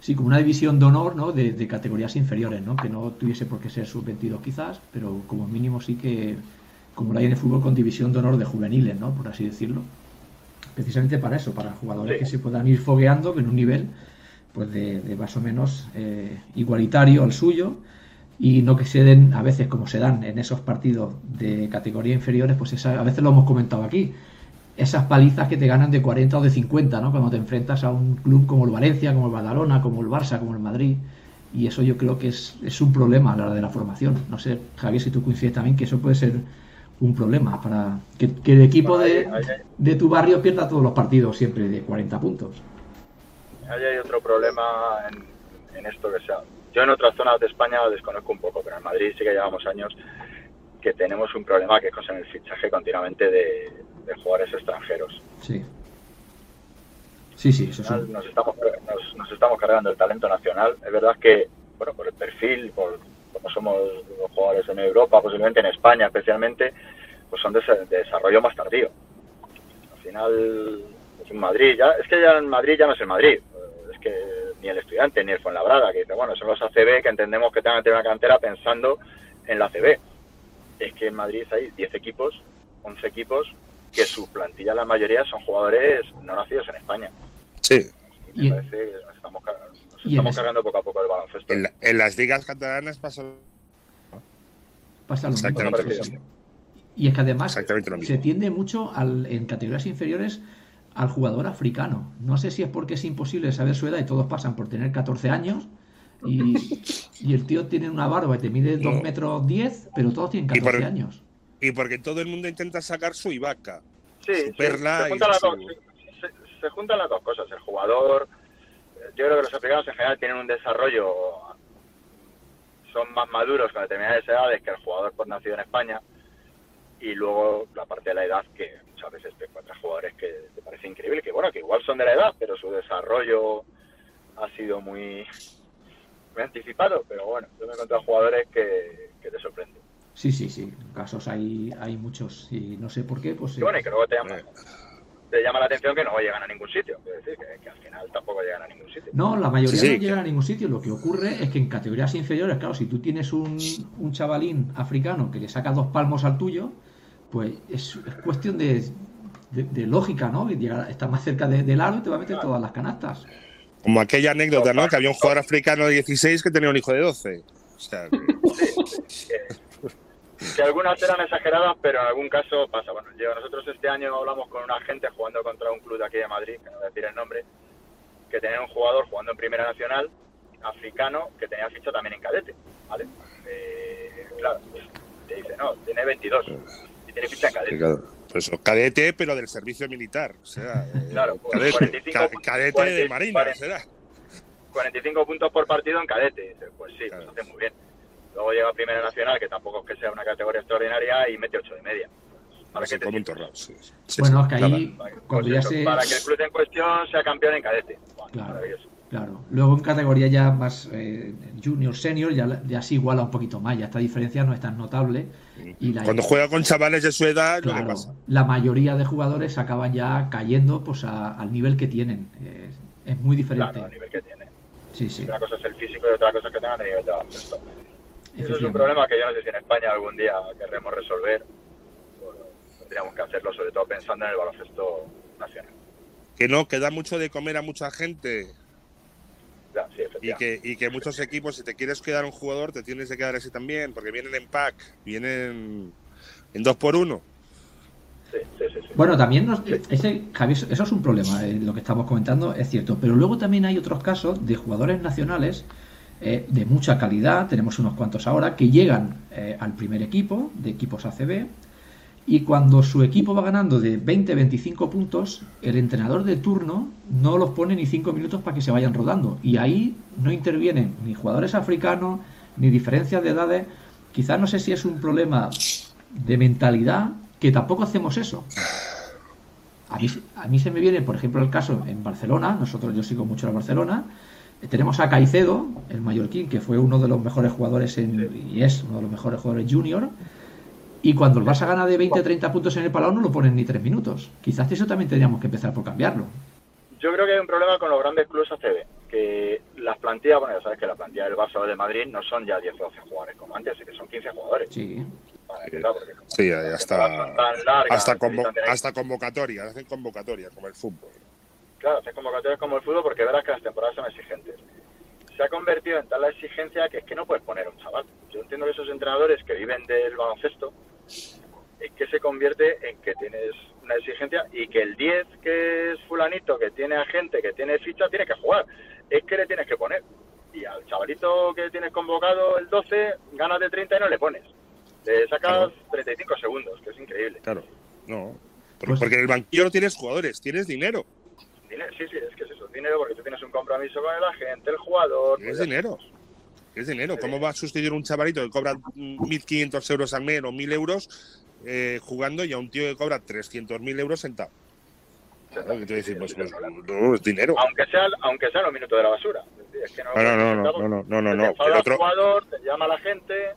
sí, como una división de honor, ¿no? De, categorías inferiores, ¿no? Que no tuviese por qué ser sub-22 quizás, pero como mínimo sí que, como la hay en el fútbol, con división de honor de juveniles, ¿no? Por así decirlo. Precisamente para eso, para jugadores que se puedan ir fogueando en un nivel, pues de, más o menos eh, igualitario al suyo y no que se den a veces como se dan en esos partidos de categoría inferiores, pues esa, a veces lo hemos comentado aquí, esas palizas que te ganan de 40 o de 50, ¿no? Cuando te enfrentas a un club como el Valencia, como el Badalona, como el Barça, como el Madrid, y eso yo creo que es, es un problema a la hora de la formación. No sé, Javier, si tú coincides también que eso puede ser un problema para que, el equipo de, de, tu barrio pierda todos los partidos siempre de 40 puntos. Ahí hay otro problema en, en esto que sea yo en otras zonas de España lo desconozco un poco, pero en Madrid sí que llevamos años que tenemos un problema que es con el fichaje continuamente de, jugadores extranjeros. Sí. Sí, sí, eso sí. Nos estamos, nos, estamos cargando el talento nacional. Es verdad que, bueno, por el perfil, por como somos los jugadores en Europa, posiblemente en España especialmente, pues son de, desarrollo más tardío. Al final, pues en Madrid ya, es que ya en Madrid ya no es el Madrid. Es que ni el estudiante, ni el Fuenlabrada, que dice, bueno, son los ACB que entendemos que tengan que tener una cantera pensando en la ACB. Es que en Madrid hay 10 equipos, 11 equipos, que su plantilla, la mayoría, son jugadores no nacidos en España. Sí. Y me parece que nos estamos, estamos cargando poco a poco el baloncesto. En, las ligas catalanas pasa, pasa lo mismo. Y es que además se tiende mucho al, en categorías inferiores al jugador africano. No sé si es porque es imposible saber su edad y todos pasan por tener 14 años. Y, el tío tiene una barba y te mide 2 metros 10, pero todos tienen 14 años. Y porque todo el mundo intenta sacar su Ibaka. Sí, se, juntan las dos, cosas. El jugador, yo creo que los africanos en general tienen un desarrollo, son más maduros con determinadas edades que el jugador por nacido en España. Y luego la parte de la edad que muchas veces te encuentras jugadores que te parece increíble, que bueno, que igual son de la edad, pero su desarrollo ha sido muy, muy anticipado, pero bueno, yo me he encontrado jugadores que, que te sorprenden. Sí, sí, sí, casos hay, hay muchos y no sé por qué, pues... Y bueno, y que luego te llama, te llama la atención que no llegan a ningún sitio, es decir, que, al final tampoco llegan a ningún sitio. No, la mayoría no llegan a ningún sitio, lo que ocurre es que en categorías inferiores, claro, si tú tienes un, un chavalín africano que le saca dos palmos al tuyo, pues es, cuestión de, de, lógica, ¿no? Llegar, está más cerca del aro y te va a meter todas las canastas. Como aquella anécdota, ¿no? Que había un jugador africano de 16 que tenía un hijo de 12. O sea, que algunas eran exageradas, pero en algún caso pasa. Bueno, nosotros este año hablamos con una gente jugando contra un club de aquí de Madrid, que no voy a decir el nombre, que tenía un jugador jugando en Primera Nacional, africano, que tenía ficha también en cadete, ¿vale? Eh, claro, te dice, no, tiene 22 y tiene ficha en cadete. Pues cadete, pero del servicio militar. O sea, eh, claro, pues cadete, 45, cadete de marina, 45 puntos por partido en cadete. Pues sí, claro. hace muy bien. Luego llega a Primera Nacional, que tampoco es que sea una categoría extraordinaria, y mete ocho y media. Para, que te sí, bueno, es que ahí, pues para que el club en cuestión sea campeón en cadete. claro, claro. Luego en categoría ya más eh, junior, senior, ya, ya se iguala un poquito más. Ya esta diferencia no es tan notable. Y Cuando juega con chavales de su edad, pasa. La mayoría de jugadores acaban ya cayendo pues al nivel que tienen. es muy diferente. Claro, al nivel que tienen. Sí, sí. Una cosa es el físico y otra cosa es que tengan el nivel de baloncesto. Eso es un problema que yo no sé si en España algún día querremos resolver. tendríamos que hacerlo, sobre todo pensando en el baloncesto nacional. Que no, que da mucho de comer a mucha gente. Sí, y, que, y que muchos equipos, si te quieres quedar un jugador, te tienes que quedar así también, porque vienen en pack, vienen en dos por uno. Sí, sí, sí, bueno, también ese, eso es un problema, eh, lo que estamos comentando es cierto, pero luego también hay otros casos de jugadores nacionales eh, de mucha calidad, tenemos unos cuantos ahora, que llegan eh, al primer equipo, de equipos ACB, y cuando su equipo va ganando de 20-25 puntos, el entrenador de turno no los pone ni 5 minutos para que se vayan rodando. Y ahí no intervienen ni jugadores africanos, ni diferencias de edades. Quizás no sé si es un problema de mentalidad, que tampoco hacemos eso. A mí, a mí se me viene, por ejemplo, el caso en Barcelona, nosotros yo sigo mucho a Barcelona, tenemos a Caicedo, el mallorquín, que fue uno de los mejores jugadores en, y es uno de los mejores jugadores junior. Y cuando el Barça gana de 20-30 puntos en el Palau no lo ponen ni 3 minutos. Quizás eso también tendríamos que empezar por cambiarlo. Yo creo que hay un problema con los grandes clubes ACB, que las plantillas, bueno, ya sabes que la plantilla del Barça o de Madrid no son ya 10 o 12 jugadores como antes, que son 15 jugadores. Sí. sí, hasta, hasta, hasta convocatoria, hacen convocatoria, como el fútbol claro, haces convocatorias como el fútbol porque verás que las temporadas son exigentes. Se ha convertido en tal la exigencia que es que no puedes poner un chaval. Yo entiendo que esos entrenadores que viven del baloncesto, es que se convierte en que tienes una exigencia y que el 10, que es fulanito, que tiene agente, que tiene ficha, tiene que jugar. Es que le tienes que poner. Y al chavalito que tienes convocado el 12, ganas de 30 y no le pones. Le sacas 35 segundos, que es increíble. Claro, no. Pues porque en el banquillo no tienes jugadores, tienes dinero sí, sí, es que es eso, dinero porque tú tienes un compromiso con el agente, el jugador. Es dinero. Es dinero. ¿Cómo va a sustituir un chavalito que cobra 1.500 euros al mes o 1.000 euros eh, jugando y a un tío que cobra 300.000 euros sentado? Claro, que te pues, pues, no, es dinero. Aunque sea, aunque sea los minutos de la basura. Es que no, no, no, no, no, no, no, no. El otro... jugador, te llama la gente,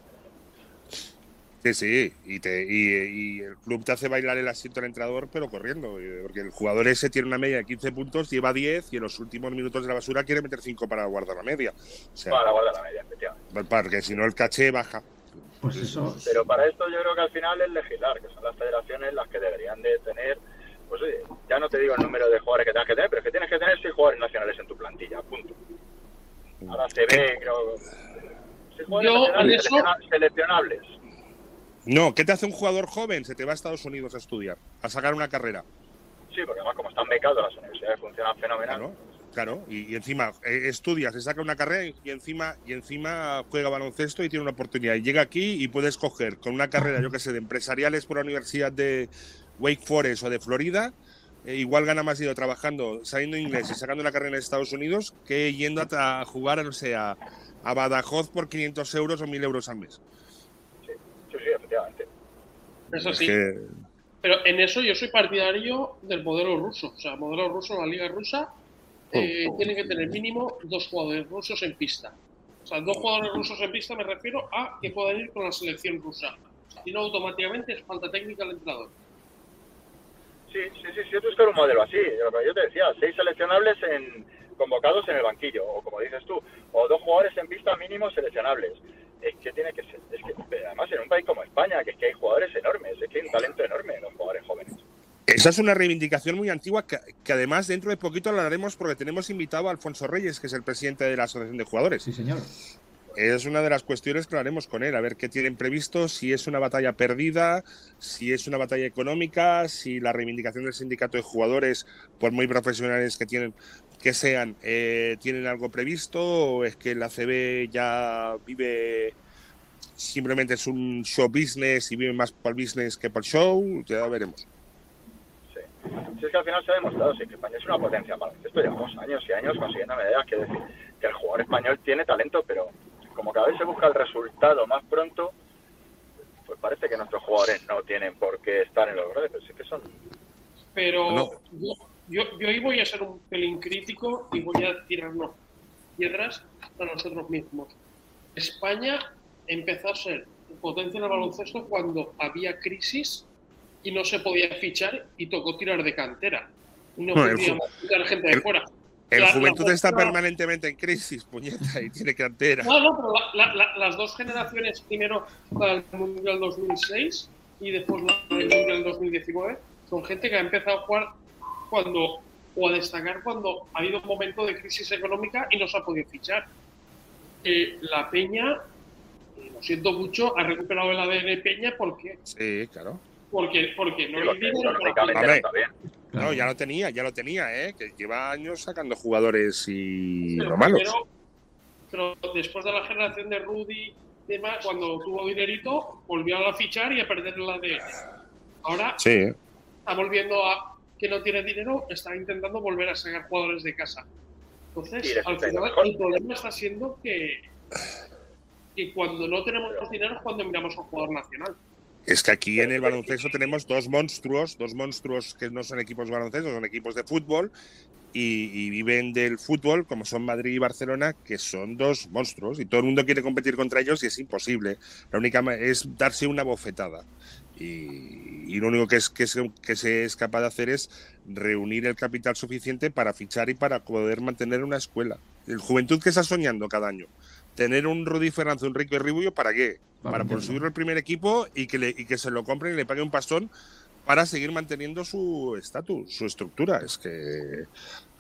Sí, sí, y, te, y, el club te hace bailar el asiento del entrenador, pero corriendo, eh, porque el jugador ese tiene una media de 15 puntos, lleva 10 y en los últimos minutos de la basura quiere meter 5 para guardar la media. para guardar la media, efectivamente. Porque si no el caché baja. Pues eso. Pero para esto yo creo que al final es legislar, que son las federaciones las que deberían de tener, pues oye, ya no te digo el número de jugadores que tengas que tener, pero es que tienes que tener 6 jugadores nacionales en tu plantilla, punto. Ahora se ve, creo, 6 jugadores seleccionables no, ¿qué te hace un jugador joven? Se te va a Estados Unidos a estudiar, a sacar una carrera. Sí, porque además como están becados las universidades funcionan fenomenal. Claro, Y, encima eh, estudia, se saca una carrera y encima, y encima juega baloncesto y tiene una oportunidad. Y llega aquí y puede escoger con una carrera, yo que sé, de empresariales por la Universidad de Wake Forest o de Florida, eh, igual gana más ido trabajando, sabiendo inglés y sacando una carrera en Estados Unidos que yendo a, jugar, no sé, a, a Badajoz por 500 euros o 1000 euros al mes. Efectivamente. Eso sí. Pero en eso yo soy partidario del modelo ruso. O sea, el modelo ruso, la liga rusa, eh, tiene que tener mínimo dos jugadores rusos en pista. O sea, dos jugadores rusos en pista me refiero a que puedan ir con la selección rusa. Si no, automáticamente es falta técnica al entrenador. Sí, sí, sí, sí, es un modelo así. Yo te decía, seis seleccionables en, convocados en el banquillo, o como dices tú, o dos jugadores en pista mínimo seleccionables. Es que tiene que ser, es que además en un país como España, que es que hay jugadores enormes, es que hay un talento enorme en los jugadores jóvenes. Esa es una reivindicación muy antigua que, además dentro de poquito hablaremos porque tenemos invitado a Alfonso Reyes, que es el presidente de la Asociación de Jugadores. Sí, señor. Es una de las cuestiones que hablaremos con él, a ver qué tienen previsto, si es una batalla perdida, si es una batalla económica, si la reivindicación del sindicato de jugadores, por muy profesionales que tienen, que sean, eh, tienen algo previsto o es que la CB ya vive simplemente es un show business y vive más para el business que para el show, ya veremos. Si es que al final se ha demostrado que España es una potencia para esto llevamos años y años consiguiendo medallas, que decir que el jugador español tiene talento, pero como cada vez se busca el resultado más pronto, pues parece que nuestros jugadores no tienen por qué estar en los grandes, pero sí que son. Pero yo, yo, yo ahí voy a ser un pelín crítico y voy a tirarnos piedras a nosotros mismos. España empezó a ser potencia en el baloncesto cuando había crisis y no se podía fichar y tocó tirar de cantera. No, podíamos fichar gente de fuera. El Juventud está permanentemente en crisis, puñeta, y tiene cantera. No, no, pero las dos generaciones, primero la del Mundial 2006 y después la del Mundial 2019, son gente que ha empezado a jugar cuando o a destacar cuando ha habido un momento de crisis económica y no se ha podido fichar. Eh, la Peña, lo siento mucho, ha recuperado el ADN Peña porque sí, claro. Porque, porque no No, ya lo tenía, ya lo tenía, ¿eh? Que lleva años sacando jugadores y pero, malos. Pero, después de la generación de Rudy, demás, cuando tuvo dinerito, volvió a fichar y a perder la de Ahora sí. está volviendo a que no tiene dinero, está intentando volver a sacar jugadores de casa. Entonces, al final, el problema está siendo que, que cuando no tenemos dinero es cuando miramos a un jugador nacional. Es que aquí en el baloncesto tenemos dos monstruos, dos monstruos que no son equipos baloncesto, son equipos de fútbol y, viven del fútbol, como son Madrid y Barcelona, que son dos monstruos y todo el mundo quiere competir contra ellos y es imposible. La única es darse una bofetada. Y, lo único que, es, que, que se es capaz de hacer es reunir el capital suficiente para fichar y para poder mantener una escuela. El juventud que está soñando cada año tener un Rudy Fernández, un Rico Ribullo, ¿para qué? Para, conseguir el primer equipo y que, le, y que se lo compren y le paguen un pastón para seguir manteniendo su estatus, su estructura. Es que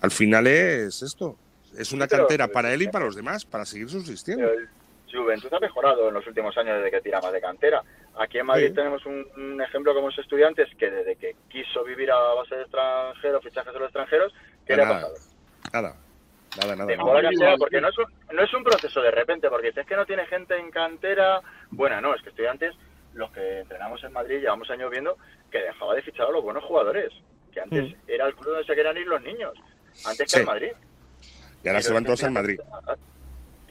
al final es esto. Es una cantera para él y para los demás, para seguir subsistiendo. Juventud ha mejorado en los últimos años desde que tiraba de cantera. Aquí en Madrid tenemos un, ejemplo como es estudiantes que desde que quiso vivir a base de extranjeros, fichajes de los extranjeros, ¿qué le ha pasado? Nada. Nada, nada. porque no es, un, no es un proceso de repente, porque si es que no tiene gente en cantera, bueno, no, es que estudiantes, los que entrenamos en Madrid, llevamos años viendo que dejaba de fichar a los buenos jugadores, que antes mm. era el club donde se querían ir los niños, antes que en Madrid. Y ahora se van todos al Madrid.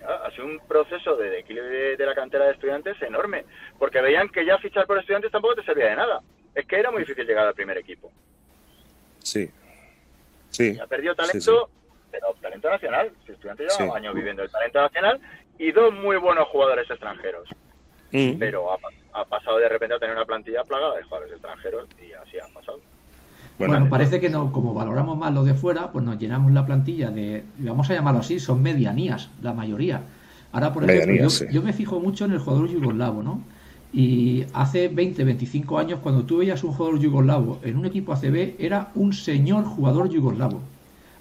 Ha sido un proceso de declive de la cantera de estudiantes enorme, porque veían que ya fichar por estudiantes tampoco te servía de nada. Es que era muy difícil llegar al primer equipo. Sí. Sí. ha perdido talento pero talento nacional. Si estudiante lleva años viviendo el talento nacional y dos muy buenos jugadores extranjeros. Mm. Pero ha, pasado de repente a tener una plantilla plagada de jugadores extranjeros y así ha pasado. Bueno, parece que no, como valoramos más lo de fuera, pues nos llenamos la plantilla de, vamos a llamarlo así, son medianías, la mayoría. Ahora, por ejemplo, yo, me fijo mucho en el jugador yugoslavo, ¿no? Y hace 20, 25 años, cuando tú veías un jugador yugoslavo en un equipo ACB, era un señor jugador yugoslavo.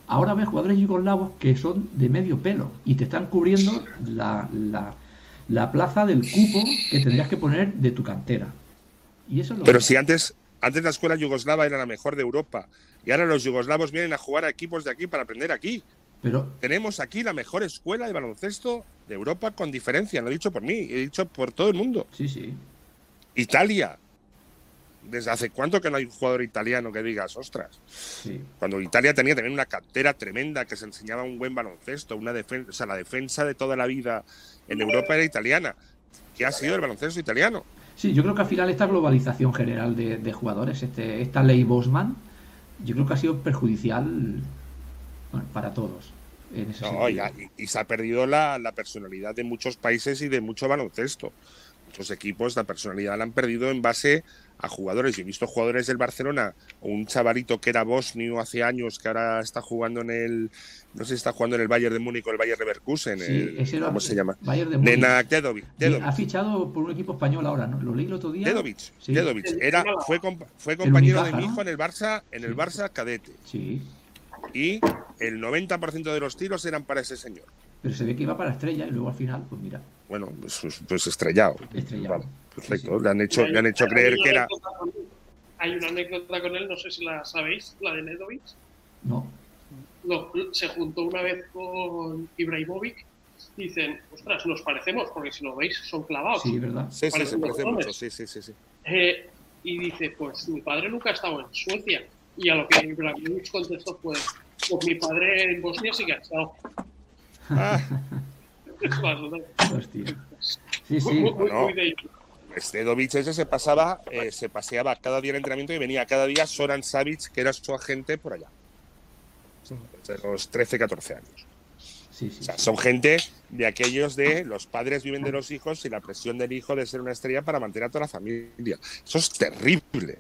Ahora ves jugadores yugoslavos que son de medio pelo y te están cubriendo la, la, plaza del cupo que tendrías que poner de tu cantera. Y eso Pero si antes, antes la escuela yugoslava era la mejor de Europa y ahora los yugoslavos vienen a jugar a equipos de aquí para aprender aquí. Pero tenemos aquí la mejor escuela de baloncesto de Europa con diferencia, lo he dicho por mí, he dicho por todo el mundo. Sí, sí. Italia, ¿Desde hace cuánto que no hay un jugador italiano que digas, ostras? Cuando Italia tenía también una cantera tremenda que se enseñaba un buen baloncesto, una defensa, o sea, la defensa de toda la vida en Europa era italiana. ¿Qué ha sido el baloncesto italiano? Sí, yo creo que al final esta globalización general de, jugadores, este, esta ley Bosman, yo creo que ha sido perjudicial para todos. no, y, y, se ha perdido la, la, personalidad de muchos países y de mucho baloncesto. Muchos equipos la personalidad la han perdido en base a jugadores. Yo he visto jugadores del Barcelona, un chavalito que era bosnio hace años, que ahora está jugando en el, no sé si está jugando en el Bayern de Múnich o el Bayern Leverkusen, sí, ¿cómo se llama? Bayern de Múnich. Ha fichado por un equipo español ahora, ¿no? Lo leí el otro día. Dedovic, Era, fue, fue compañero de mi hijo en el Barça, en el Barça cadete. Sí. Y el 90% de los tiros eran para ese señor. Pero se ve que iba para estrella y luego al final, pues mira. Bueno, pues, pues, pues estrellado. Estrellado. perfecto. Le han hecho, le han hecho creer que era. Hay una anécdota con él, no sé si la sabéis, la de Nedovic. No. no. Se juntó una vez con Ibrahimovic. Dicen, ostras, nos parecemos, porque si lo veis son clavados. Sí, verdad. Sí, sí, se parece mucho. Sí, sí, sí. sí. Eh, y dice, pues mi padre nunca ha estado en Suecia. Y a lo que Ibrahimovic contestó fue, pues mi padre en Bosnia sí que ha estado. Ah. Sí, sí. Este Dovic ese se pasaba, eh, se paseaba cada día en entrenamiento y venía cada día Soran Savic, que era su agente por allá. De los 13, 14 años. Sí, sí, o sea, son gente de aquellos de los padres viven de los hijos y la presión del hijo de ser una estrella para mantener a toda la familia. Eso es terrible.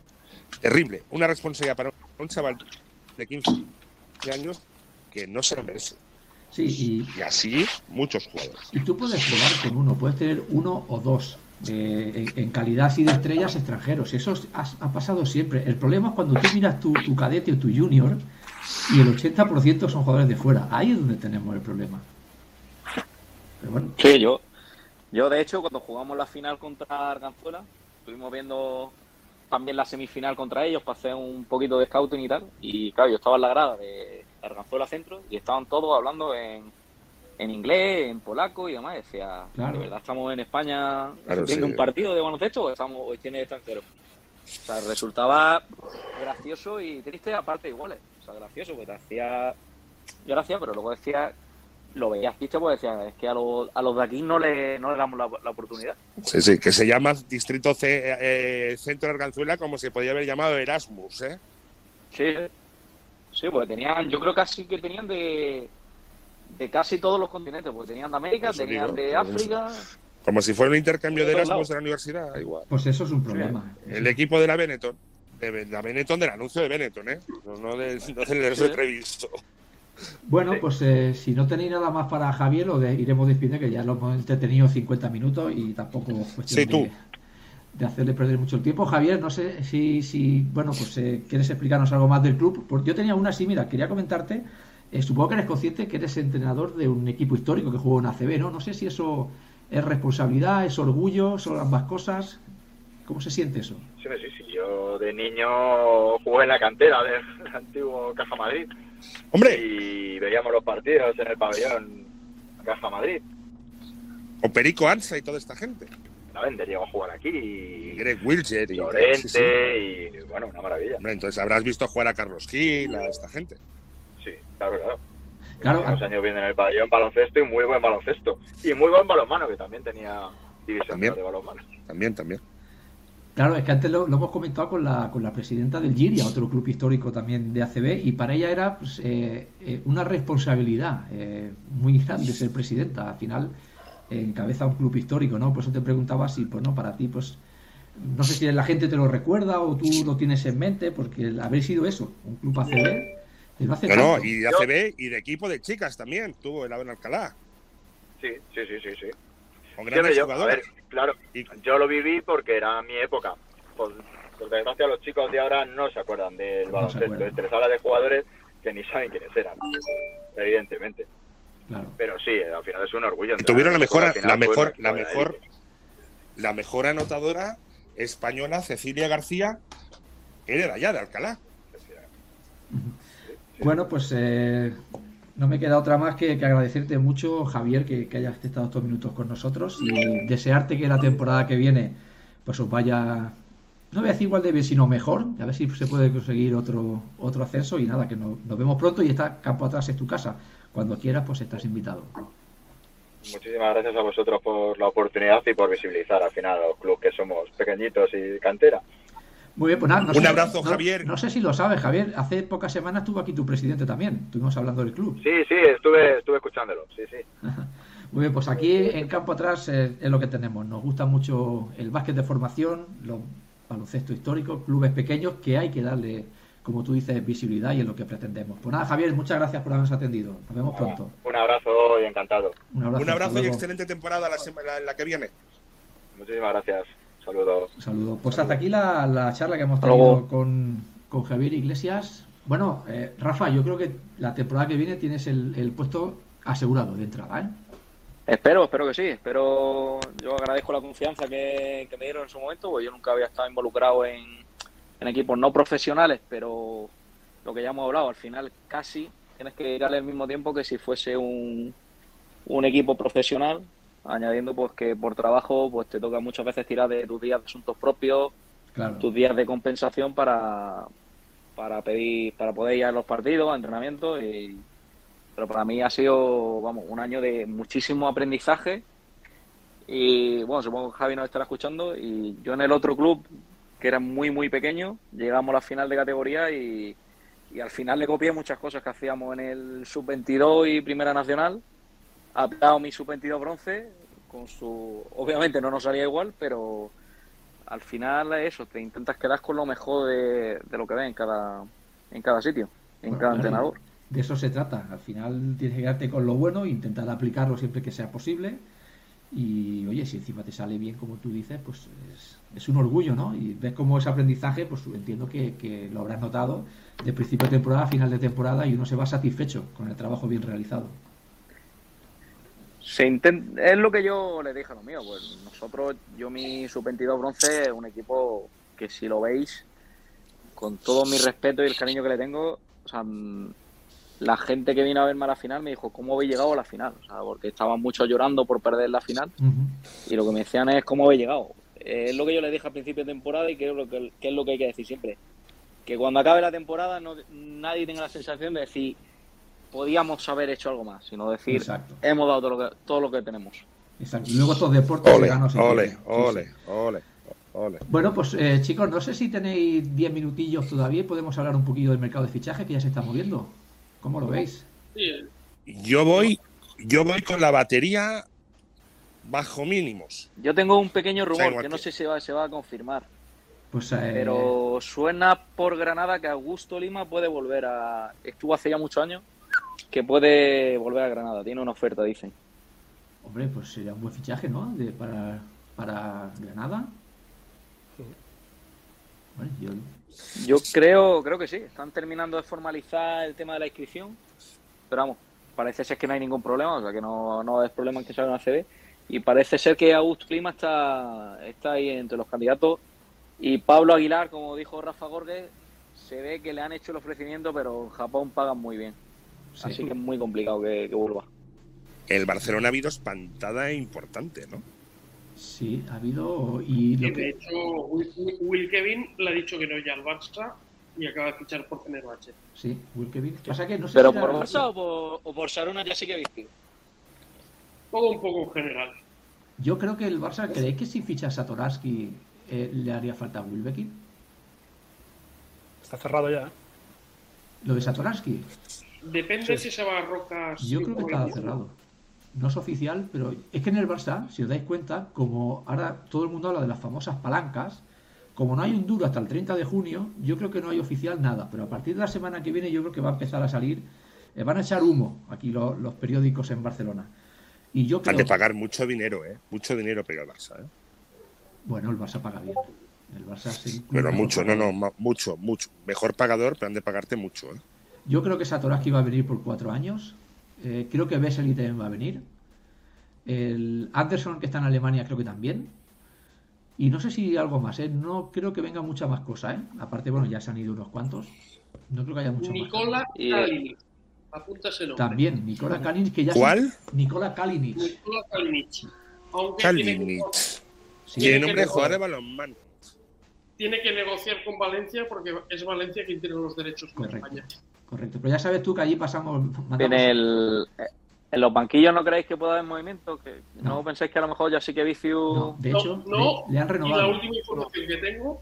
Terrible. Una responsabilidad para un chaval de 15 años que no se lo merece. Sí, y, así muchos juegos. Y tú puedes probar con uno, puedes tener uno o dos en, calidad así de estrellas extranjeros. Eso ha, pasado siempre. El problema es cuando tú miras tu, cadete o tu junior y el 80% son jugadores de fuera. Ahí es donde tenemos el problema. Pero bueno. Sí, yo, yo de hecho cuando jugamos la final contra Arganzuela, estuvimos viendo también la semifinal contra ellos para hacer un poquito de scouting y tal. Y claro, yo estaba en la grada de Arganzuela Centro y estaban todos hablando en, en inglés, en polaco y demás. Decía, ¿de verdad estamos en España viendo un partido de baloncesto o estamos hoy tiene extranjero? O sea, resultaba gracioso y triste aparte iguales. O sea, gracioso, porque te hacía gracia, pero luego decía lo veías triste pues decía, es que a, los, a los de aquí no le, no le damos la, la, oportunidad. Sí, sí, que se llama Distrito C, eh, Centro de Arganzuela como se podía haber llamado Erasmus, ¿eh? Sí, Sí, porque tenían, yo creo casi que tenían de, de casi todos los continentes, porque tenían de América, tenían de África. Como si fuera un intercambio de Erasmus de la universidad, igual. Pues eso es un problema. El equipo de la Benetton, de la Benetton del anuncio de Benetton, ¿eh? No, no, de, no del Bueno, pues eh, si no tenéis nada más para Javier, lo de, iremos despidiendo, que ya lo hemos entretenido 50 minutos y tampoco sí, tú de hacerle perder mucho el tiempo. Javier, no sé si, si bueno, pues eh, quieres explicarnos algo más del club. Porque yo tenía una así, mira, quería comentarte, eh, supongo que eres consciente que eres entrenador de un equipo histórico que jugó en ACB, ¿no? No sé si eso es responsabilidad, es orgullo, son ambas cosas. ¿Cómo se siente eso? Sí, sí, sí. Yo de niño jugué en la cantera del antiguo Caja Madrid. ¡Hombre! Y veíamos los partidos en el pabellón Caja Madrid. O Perico Ansa y toda esta gente. Vender llegó a jugar aquí. Y Greg Wilcher. Y Llorente, y bueno, una maravilla. entonces habrás visto jugar a Carlos Gil, a esta gente. Sí, claro, claro. Claro. Unos años viene en el pabellón baloncesto y muy buen baloncesto. Y muy buen balonmano, que también tenía división de balonmano. También, también. Claro, es que antes lo, hemos comentado con la, con la presidenta del Giria, otro club histórico también de ACB, y para ella era pues, eh, eh, una responsabilidad eh, muy grande ser presidenta. Al final, encabeza un club histórico, ¿no? Por eso te preguntaba si, pues no, para ti, pues no sé si la gente te lo recuerda o tú lo tienes en mente, porque habéis sido eso, un club ACB. No, no, y de ACB y de equipo de chicas también, tuvo el en Alcalá. Sí, sí, sí, sí, sí. Con grandes yo, a ver, claro, yo lo viví porque era mi época. Por, por, desgracia, los chicos de ahora no se acuerdan del baloncesto. No habla de jugadores que ni saben quiénes eran, evidentemente. Pero sí, al final es un orgullo. Tuvieron la mejor, la mejor, la mejor, la mejor anotadora española, Cecilia García, era de allá, de Alcalá. Bueno, pues eh, no me queda otra más que, agradecerte mucho, Javier, que, hayas estado estos minutos con nosotros y desearte que la temporada que viene pues os vaya, no voy a decir igual de bien, sino mejor, a ver si se puede conseguir otro, otro ascenso y nada, que nos, vemos pronto y está campo atrás en tu casa. Cuando quieras, pues estás invitado. muchísimas gracias a vosotros por la oportunidad y por visibilizar al final los clubes que somos pequeñitos y cantera. Muy bien, pues nada, Un abrazo, Javier. No sé si lo sabes, Javier. Hace pocas semanas estuvo aquí tu presidente también. Estuvimos hablando del club. Sí, sí, estuve, estuve escuchándolo. Sí, sí. Muy bien, pues aquí en campo atrás es, es lo que tenemos. Nos gusta mucho el básquet de formación, los baloncesto histórico, clubes pequeños que hay que darle, como tú dices, visibilidad y es lo que pretendemos. Pues nada, Javier, muchas gracias por habernos atendido. Nos vemos pronto. Un abrazo y encantado. Un abrazo, Un abrazo y excelente temporada la, semana, la que viene. Muchísimas gracias. Saludos. Un saludo. Pues hasta aquí la, la charla que hemos tenido con, con Javier Iglesias. Bueno, eh, Rafa, yo creo que la temporada que viene tienes el, el puesto asegurado de entrada, ¿eh? Espero, espero que sí. Espero, yo agradezco la confianza que, que me dieron en su momento, porque yo nunca había estado involucrado en, en equipos no profesionales, pero lo que ya hemos hablado, al final casi tienes que ir al mismo tiempo que si fuese un, un equipo profesional, añadiendo pues que por trabajo pues te toca muchas veces tirar de tus días de asuntos propios, Claro. tus días de compensación para, para pedir, para poder ir a los partidos, a entrenamientos y pero para mí ha sido, vamos, un año de muchísimo aprendizaje y bueno, supongo que Javi nos estará escuchando y yo en el otro club, que era muy, muy pequeño, llegamos a la final de categoría y, y al final le copié muchas cosas que hacíamos en el sub-22 y Primera Nacional, adaptado mi sub-22 bronce, con su, obviamente no nos salía igual, pero al final es eso, te intentas quedar con lo mejor de, de lo que ves en cada, en cada sitio, en Bueno, cada claro, entrenador. De eso se trata. Al final tienes que quedarte con lo bueno e intentar aplicarlo siempre que sea posible. Y oye, si encima te sale bien como tú dices, pues es, es un orgullo, ¿no? Y ves cómo ese aprendizaje, pues entiendo que, que lo habrás notado de principio de temporada a final de temporada y uno se va satisfecho con el trabajo bien realizado. Se intent- es lo que yo le dije a los míos. Pues nosotros, yo mi sub-22 bronce es un equipo que si lo veis, con todo mi respeto y el cariño que le tengo, o sea, mm, la gente que vino a verme a la final me dijo, ¿cómo habéis llegado a la final? O sea, porque estaban muchos llorando por perder la final y lo que me decían es, ¿cómo habéis llegado? Es lo que yo les dije al principio de temporada y que es lo que, que es lo que hay que decir siempre. Que cuando acabe la temporada no, nadie tenga la sensación de decir, podíamos haber hecho algo más, sino decir, Exacto. hemos dado todo lo que, todo lo que tenemos. Exacto. Y luego estos deportes Ole, veganos ole. Sí, ole, sí. ole, ole. Bueno, pues eh, chicos, no sé si tenéis 10 minutillos todavía y podemos hablar un poquillo del mercado de fichaje que ya se está moviendo. ¿Cómo lo veis? Yo voy, yo voy con la batería bajo mínimos. Yo tengo un pequeño rumor que no sé si va, se va a confirmar, Pues eh, pero suena por Granada que Augusto Lima puede volver a. Estuvo hace ya muchos años que puede volver a Granada. Tiene una oferta, dicen. Hombre, pues sería un buen fichaje, ¿no? De, para, para Granada. Bueno, yo, Yo creo, creo que sí. Están terminando de formalizar el tema de la inscripción, pero vamos, parece ser que no hay ningún problema, o sea que no, no es problema en que salga una CB. Y parece ser que Augusto Lima está, está ahí entre los candidatos. Y Pablo Aguilar, como dijo Rafa Gorges, se ve que le han hecho el ofrecimiento, pero en Japón pagan muy bien. Sí. Así que es muy complicado que, que vuelva. El Barcelona ha habido espantada importante, ¿no? Sí, ha habido. Y y lo de que, hecho, Will, Will Kevin le ha dicho que no ya al Barça y acaba de fichar por Fenerbahce. sí, Wilkevin. Pasa que no sé ¿Pero si por Barça o por, o por Saruna ya sí que he visto? Todo un poco en general. Yo creo que el Barça, ¿creéis que si ficha a Satoraski eh, le haría falta a Wilbekin? Está cerrado ya. ¿eh? Lo de Satoraski, Depende si se va a Rocas. yo creo que estaba el- cerrado. No es oficial, pero es que en el Barça, si os dais cuenta, como ahora todo el mundo habla de las famosas palancas, como no hay un duro hasta el 30 de junio, yo creo que no hay oficial nada. Pero a partir de la semana que viene, yo creo que va a empezar a salir. eh, van a echar humo aquí lo- los periódicos en Barcelona. Y yo creo. Han de pagar mucho dinero, ¿eh? Mucho dinero pero el Barça, ¿eh? Bueno, el Barça paga bien. El Barça club Pero mucho, no, no, mucho, mucho. Mejor pagador, pero han de pagarte mucho, ¿eh? Yo creo que Satoraski va a venir por cuatro años. Eh, creo que Vesely también va a venir. El Anderson, que está en Alemania, creo que también. Y no sé si algo más, ¿eh? No creo que venga mucha más cosa, ¿eh? Aparte, bueno, ya se han ido unos cuantos. No creo que haya mucho Nicola Y- Kalinic. Apúntase el más. nombre. También, Nikola Kalinic, que ya se- ¿Cuál? Nikola Kalinic. Nicola Kalinic. Aunque tiene que, Kalinic. Sí, Tiene que nombre de jugar de balonmano. tiene que negociar con Valencia porque es Valencia quien tiene los derechos en Correcto. España. Correcto. Pero ya sabes tú que allí pasamos. Tiene el, ¿En los banquillos no creéis que pueda haber movimiento? ¿Que no. pensáis que a lo mejor ya sí que Vicius... de hecho, le, han renovado. Y la última información que tengo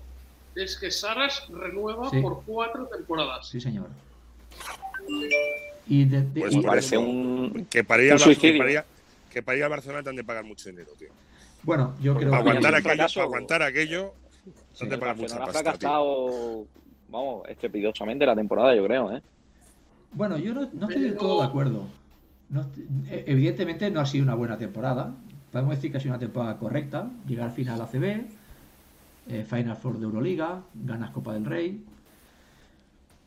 es que Saras renueva por cuatro temporadas. Sí, señor. Y de, pues parece un... Que para ir, a que para ir a Barcelona te han de pagar mucho dinero, tío. Bueno, yo creo que... Aguantar aquello, aguantar aquello, sí, te pagan mucha pasta, ha gastado, vamos, estrepidosamente la temporada, yo creo, ¿eh? Bueno, yo no, no estoy del todo de acuerdo. E, evidentemente no ha sido una buena temporada. Podemos decir que ha sido una temporada correcta. Llegar al final a CB, eh, Final Four de Euroliga, ganas Copa del Rey.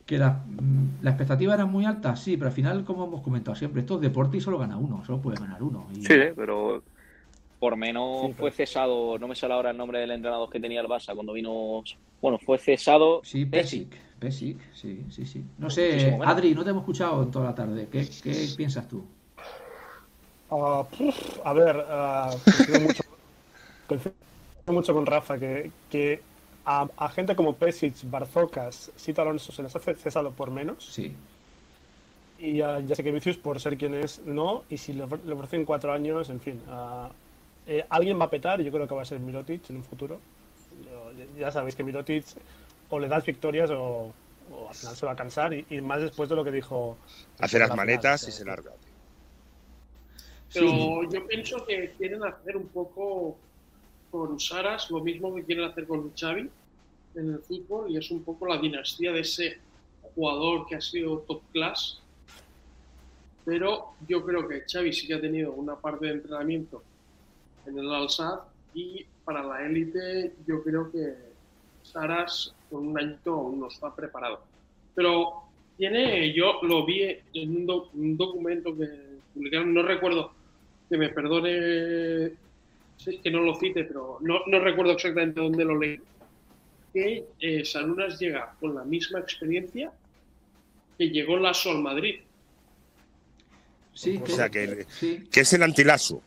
Que la, mm, la, expectativa era muy alta, sí, pero al final, como hemos comentado siempre, esto es deporte y solo gana uno, solo puede ganar uno. Sí, pero por menos fue cesado, no me sale ahora el nombre del entrenador que tenía el Barça cuando vino. Bueno, fue cesado. Sí, Pesic. Pesic, sí, sí, sí. No sé, Adri, no te hemos escuchado en toda la tarde. ¿Qué, qué piensas tú? Uh, a ver, uh, mucho, mucho, con Rafa que, que a, gente como Pesic, Barzocas, Sito Alonso se les ha cesado por menos. Sí. Y ya sé que Vicius, por ser quien es, no. Y si le, ofrecen cuatro años, en fin. Uh, eh, alguien va a petar, y yo creo que va a ser Mirotic en un futuro. ya sabéis que Mirotic o le das victorias o, al final se va a cansar. Y, más después de lo que dijo. Hacer las manetas y se larga. Pero yo pienso que quieren hacer un poco con Saras lo mismo que quieren hacer con Xavi en el fútbol y es un poco la dinastía de ese jugador que ha sido top class. Pero yo creo que Xavi sí que ha tenido una parte de entrenamiento en el Al-Sad y para la élite yo creo que Saras con un añito aún no está preparado. Pero tiene, yo lo vi en un, documento que publicaron, no recuerdo, que me perdone que no lo cite, pero no, no recuerdo exactamente dónde lo leí, que eh, Salunas llega con la misma experiencia que llegó Lasso al Madrid. Sí, o sea, que, que es el antilazo.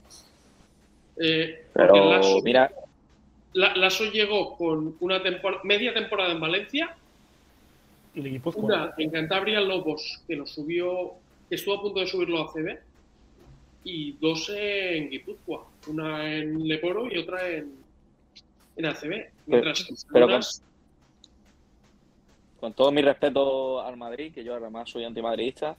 Eh, pero mira. Lasso llegó con una media temporada en Valencia. Y una en Cantabria Lobos, que lo subió, que estuvo a punto de subirlo a CB. Y dos en Guipúzcoa. Una en Leporo y otra en, en ACB. pero, con, todo mi respeto al Madrid, que yo además soy antimadridista,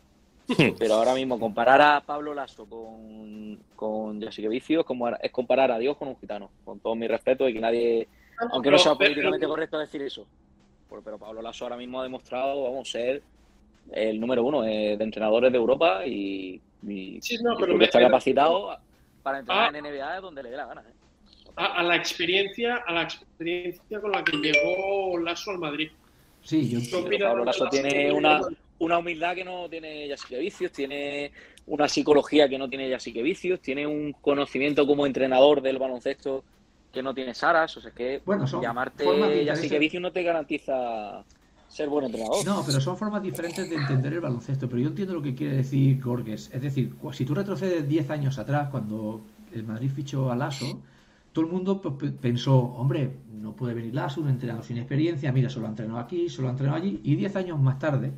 pero ahora mismo comparar a Pablo Lasso con, con Jessica Vicio es, como, es comparar a Dios con un gitano. Con todo mi respeto y que nadie, aunque no sea políticamente correcto decir eso. Pero Pablo Lasso ahora mismo ha demostrado, vamos, a ser el número uno de entrenadores de Europa y, está capacitado para entrenar ah. en NBA donde le dé la gana. ¿eh? A, la experiencia, a la experiencia con la que llegó Lasso al Madrid. Sí, yo Pablo Lasso tiene una, una humildad que no tiene Yasique Vicios, tiene una psicología que no tiene Yasique Vicios, tiene un conocimiento como entrenador del baloncesto que no tiene Saras. O sea, que llamarte Yasique Vicios no te garantiza ser buen entrenador. No, pero son formas diferentes de entender el baloncesto. Pero yo entiendo lo que quiere decir Gorges. Es decir, si tú retrocedes 10 años atrás, cuando el Madrid fichó a Lasso, todo el mundo pensó, hombre, no puede venir Lasso, un entrenador sin experiencia, mira, solo ha entrenado aquí, solo ha entrenado allí. Y 10 años más tarde,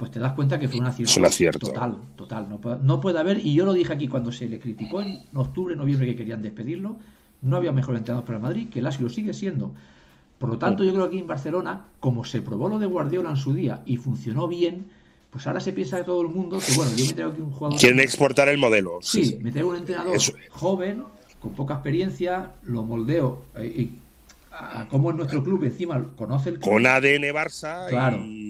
pues te das cuenta que fue un acierto. Total, total. No, puede haber, y yo lo dije aquí cuando se le criticó en octubre, noviembre que querían despedirlo, no había mejor entrenador para el Madrid, que Lasio lo sigue siendo. Por lo tanto, yo creo que aquí en Barcelona, como se probó lo de Guardiola en su día y funcionó bien, pues ahora se piensa de todo el mundo que, bueno, yo me traigo aquí un jugador. Quieren exportar el modelo. Sí, me traigo un entrenador joven, con poca experiencia, lo moldeo eh, y a, como en nuestro club encima conoce el Con ADN Barça claro. y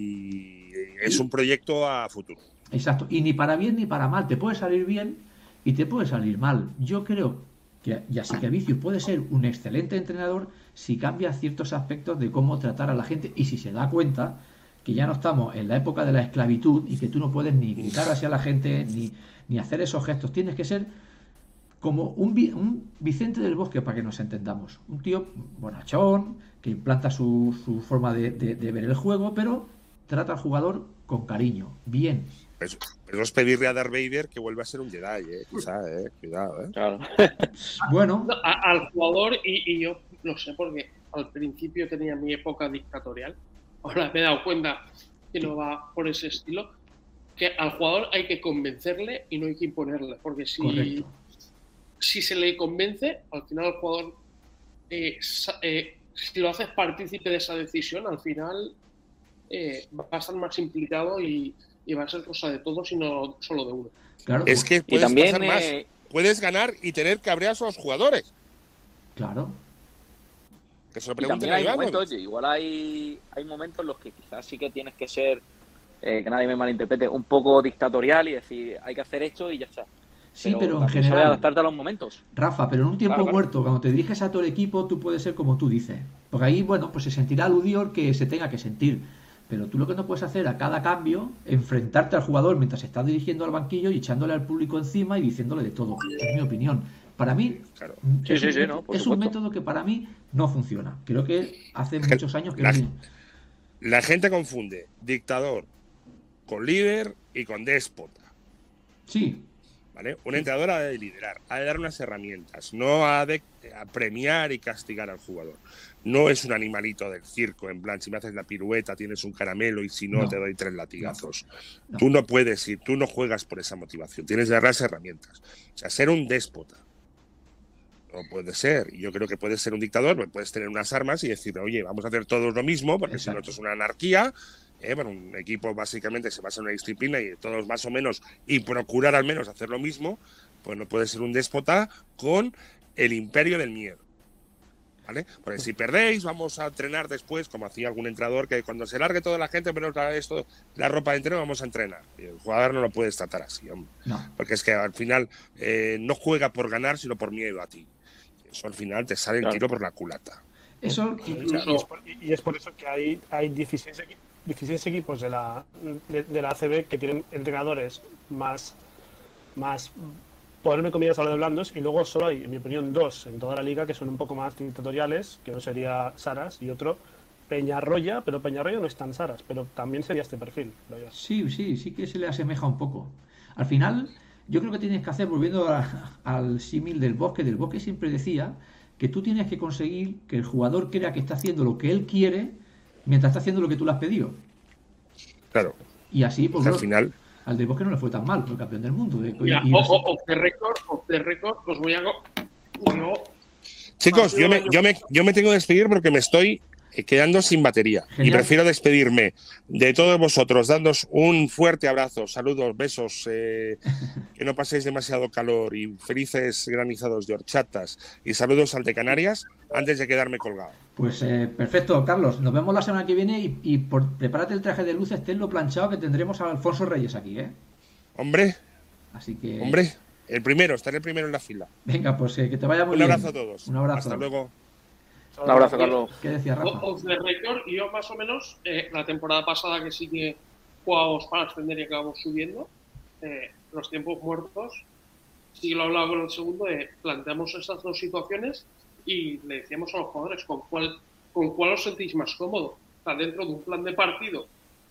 es un proyecto a futuro. Exacto, y ni para bien ni para mal, te puede salir bien y te puede salir mal. Yo creo que ya sé que Vicius puede ser un excelente entrenador si cambia ciertos aspectos de cómo tratar a la gente y si se da cuenta que ya no estamos en la época de la esclavitud y que tú no puedes ni gritar hacia la gente ni, ni hacer esos gestos. Tienes que ser como un, un, Vicente del Bosque, para que nos entendamos. Un tío bonachón, que implanta su, su forma de, de, ver el juego, pero trata al jugador con cariño, bien. Pero, es pedirle a Darth Vader que vuelva a ser un Jedi, ¿eh? Quizá, ¿eh? Cuidado, ¿eh? Claro. bueno. al jugador, y, yo no sé, porque al principio tenía mi época dictatorial, ahora me he dado cuenta que no va por ese estilo, que al jugador hay que convencerle y no hay que imponerle, porque si, si se le convence, al final el jugador, eh, eh, si lo haces partícipe de esa decisión, al final eh, va a estar más implicado y, va a ser cosa de todos y no solo de uno. Claro, es que puedes también, pasar más. Puedes ganar y tener cabreas a los jugadores. Claro. Que se lo también hay momentos, igual hay, hay momentos en los que quizás sí que tienes que ser, que nadie me malinterprete, un poco dictatorial y decir, hay que hacer esto y ya está. Sí, pero, en general. adaptarte a los momentos. Rafa, pero en un tiempo muerto, cuando te diriges a todo el equipo, tú puedes ser como tú dices. Porque ahí, bueno, pues se sentirá aludido el que se tenga que sentir. Pero tú lo que no puedes hacer a cada cambio, enfrentarte al jugador mientras está dirigiendo al banquillo y echándole al público encima y diciéndole de todo. Es mi opinión. Para mí, es, un, método que para mí no funciona. Creo que hace muchos años que la, la gente confunde dictador con líder y con déspota. Sí, ¿Vale? Un entrenador ha de liderar, ha de dar unas herramientas, no ha de premiar y castigar al jugador no es un animalito del circo, en plan, si me haces la pirueta tienes un caramelo y si no, te doy tres latigazos. Tú no puedes ir, tú no juegas por esa motivación, tienes que dar las herramientas. O sea, ser un déspota. No puede ser. Yo creo que puedes ser un dictador, puedes tener unas armas y decir, oye, vamos a hacer todos lo mismo, porque si no, esto es una anarquía. Eh, bueno, un equipo básicamente se basa en una disciplina y todos más o menos, y procurar al menos hacer lo mismo, pues no puede ser un déspota con el imperio del miedo. Porque si perdéis, vamos a entrenar después, como hacía algún entrenador, que cuando se largue toda la gente, menos esto, la ropa de entreno, vamos a entrenar. Y el jugador no lo puede tratar así, Porque es que al final eh, no juega por ganar, sino por miedo a ti. Eso al final te sale el tiro por la culata. Eso, y, es por, eso que hay, hay 16, 16 equipos de la, de, la ACB que tienen entrenadores más, más ponerme comillas a lo de blandos y luego solo hay, en mi opinión, dos en toda la liga que son un poco más dictatoriales, que uno sería Saras y otro Peñarroya, pero Peñarroya no es tan Saras, pero también sería este perfil. Sí, sí, sí que se le asemeja un poco. Al final, yo creo que tienes que hacer, volviendo al símil del bosque, del bosque siempre decía que tú tienes que conseguir que el jugador crea que está haciendo lo que él quiere mientras está haciendo lo que tú le has pedido. Claro. Y así, pues, al final al de Bosque no le fue tan mal, fue campeón del mundo. De, off the record, off the record, os voy a. Chicos, yo me, yo, me, yo me tengo que despedir porque me estoy quedando sin batería. Y prefiero despedirme de todos vosotros, dándos un fuerte abrazo, saludos, besos, eh, que no paséis demasiado calor y felices granizados de horchatas y saludos al de Canarias antes de quedarme colgado. Pues eh, perfecto, Carlos. Nos vemos la semana que viene y, por, prepárate el traje de luces, tenlo planchado que tendremos a Alfonso Reyes aquí, ¿eh? Hombre. Así que. Hombre, el primero, estaré el primero en la fila. Venga, pues eh, que te vaya muy bien. Un abrazo a todos. Un abrazo. Hasta luego. Un abrazo, Carlos. ¿Qué decía Rafa? Off the record, yo más o menos, eh, la temporada pasada que sí que jugábamos para ascender y acabamos subiendo, los tiempos muertos, sí lo hablaba con el segundo, planteamos estas dos situaciones y le decíamos a los jugadores con cuál, con cuál os sentís más cómodo. Sea, dentro de un plan de partido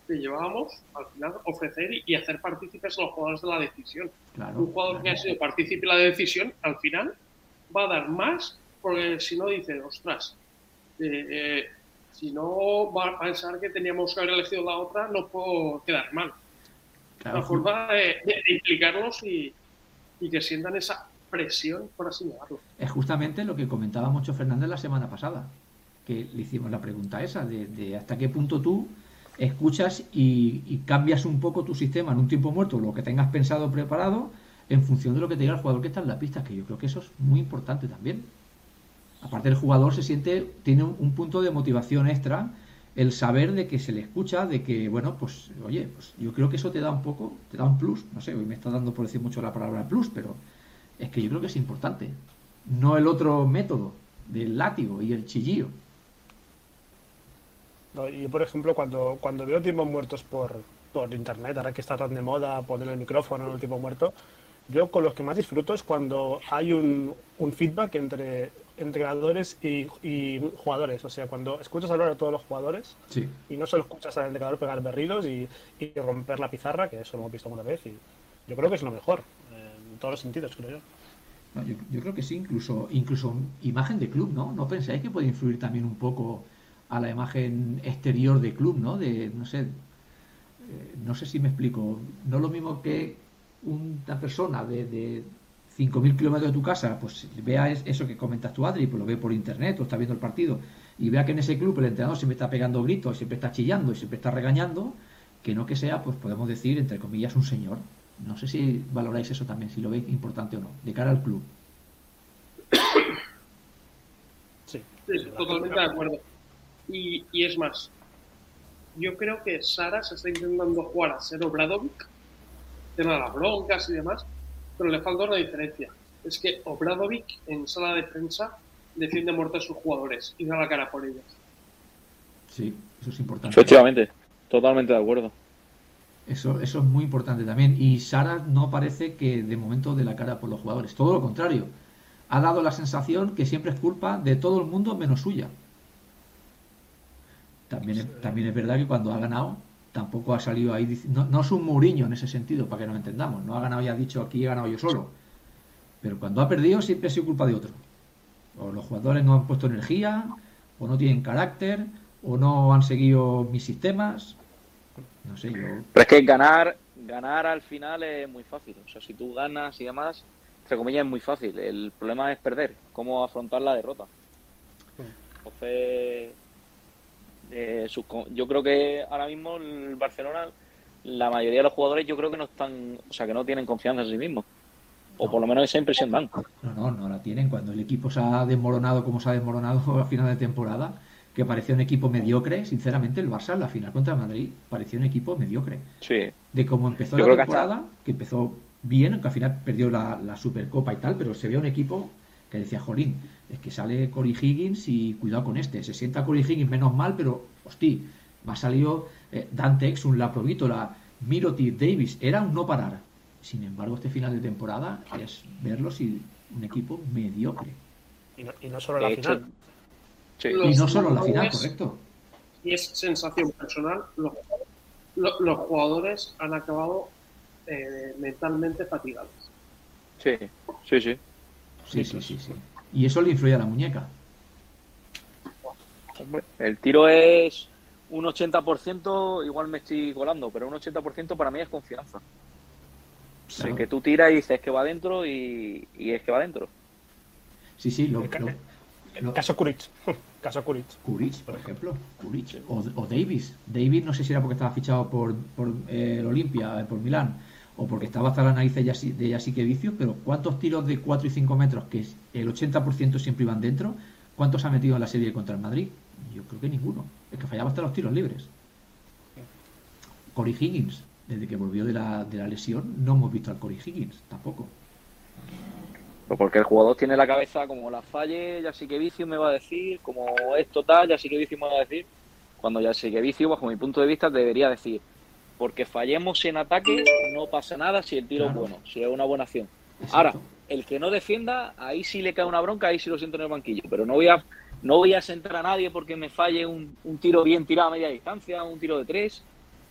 que llevábamos, al final ofrecer y hacer partícipes a los jugadores de la decisión. un jugador que ha sido partícipe de la decisión, al final va a dar más, porque si no dice, ostras, eh, eh, si no va a pensar que teníamos que haber elegido la otra, no puedo quedar mal. La forma de, implicarlos y, y que sientan esa presión, por así llamarlo. Es justamente lo que comentaba mucho Fernández la semana pasada, que le hicimos la pregunta esa, de, hasta qué punto tú escuchas y, cambias un poco tu sistema en un tiempo muerto, lo que tengas pensado preparado, en función de lo que te diga el jugador que está en la pista, que yo creo que eso es muy importante también. Aparte el jugador se siente, tiene un, punto de motivación extra, el saber de que se le escucha, de que, bueno, pues, oye, pues yo creo que eso te da un poco, te da un plus, no sé, hoy me está dando por decir mucho la palabra plus, pero es que yo creo que es importante. No el otro método del látigo y el chillío. y por ejemplo, cuando, cuando veo tiempos muertos por, por internet, ahora que está tan de moda poner el micrófono en el tiempo muerto, yo con los que más disfruto es cuando hay un, un feedback entre entrenadores y, y, jugadores. O sea, cuando escuchas hablar a todos los jugadores y no solo escuchas al entrenador pegar berridos y, y, romper la pizarra, que eso lo hemos visto alguna vez, y yo creo que es lo mejor todos los sentidos, creo yo. yo, creo que sí, incluso, incluso imagen de club, ¿no? ¿No pensáis que puede influir también un poco a la imagen exterior de club, ¿no? De, no sé, Eh, no sé si me explico. No es lo mismo que una persona de, de 5.000 kilómetros de tu casa, pues vea eso que comentas tú, Adri, pues lo ve por internet o está viendo el partido y vea que en ese club el entrenador siempre está pegando gritos, siempre está chillando y siempre está regañando, que no que sea, pues podemos decir, entre comillas, un señor. No sé si valoráis eso también, si lo veis importante o no, de cara al club. Sí, totalmente de acuerdo. Y, y, es más, yo creo que Sara se está intentando jugar a ser Obradovic, tema de las broncas y demás, pero le falta una diferencia. Es que Obradovic en sala de prensa defiende muerte a sus jugadores y da la cara por ellos. Sí, eso es importante. Efectivamente, totalmente de acuerdo. Eso, eso es muy importante también. Y Sara no parece que de momento de la cara por los jugadores. Todo lo contrario. Ha dado la sensación que siempre es culpa de todo el mundo menos suya. También, también es verdad que cuando ha ganado, tampoco ha salido ahí. No, no es un Mourinho en ese sentido, para que nos entendamos. No ha ganado y ha dicho aquí he ganado yo solo. Pero cuando ha perdido, siempre ha sido culpa de otro. O los jugadores no han puesto energía, o no tienen carácter, o no han seguido mis sistemas. No sé, yo. Pero es que ganar, ganar al final es muy fácil. O sea, si tú ganas y demás, entre comillas, es muy fácil. El problema es perder, cómo afrontar la derrota. Entonces, eh, yo creo que ahora mismo el Barcelona, la mayoría de los jugadores, yo creo que no están, o sea, que no tienen confianza en sí mismos. O por lo menos esa impresión dan. No, no, no la tienen. Cuando el equipo se ha desmoronado como se ha desmoronado a final de temporada, que parecía un equipo mediocre, sinceramente el Barça en la final contra Madrid parecía un equipo mediocre. Sí. De cómo empezó la temporada, que, empezó bien, que al final perdió la, Supercopa y tal, pero se ve un equipo que decía, jolín, es que sale Cory Higgins y cuidado con este. Se sienta Cory Higgins menos mal, pero, hostia, me ha salido eh, Dante un la Miroti, Davis, era un no parar. Sin embargo, este final de temporada es verlo si un equipo mediocre. Y no, solo la final. Y no solo la final, correcto. Y es sensación personal, los, los, jugadores han acabado eh, mentalmente fatigados. Sí, sí, sí. Sí, sí, sí, sí. Y eso le influye a la muñeca. El tiro es un 80%, igual me estoy colando, pero un 80% para mí es confianza. Sí. que tú tiras y dices que va adentro y, es que va adentro. Sí, sí, lo, el caso Kuric. caso Kuric. Kuric, por ejemplo. Kuric. O, Davis. Davis, no sé si era porque estaba fichado por, por eh, el Olimpia, eh, por Milán, o porque estaba hasta la nariz de Yasique Vicio, pero ¿cuántos tiros de 4 y 5 metros, que el 80% siempre iban dentro, cuántos ha metido en la serie contra el Madrid? Yo creo que ninguno. Es que fallaba hasta los tiros libres. Cory Higgins, desde que volvió de la, lesión, no hemos visto al Cory Higgins, tampoco. Pues porque el jugador tiene la cabeza como la falle, ya sí que vicio me va a decir, como es total, ya sí que vicio me va a decir. Cuando ya sí que vicio, bajo mi punto de vista, debería decir, porque fallemos en ataque, no pasa nada si el tiro es bueno, si es una buena acción. Ahora, el que no defienda, ahí sí le cae una bronca, ahí sí lo siento en el banquillo, pero no voy a, no voy a sentar a nadie porque me falle un, un tiro bien tirado a media distancia, un tiro de tres.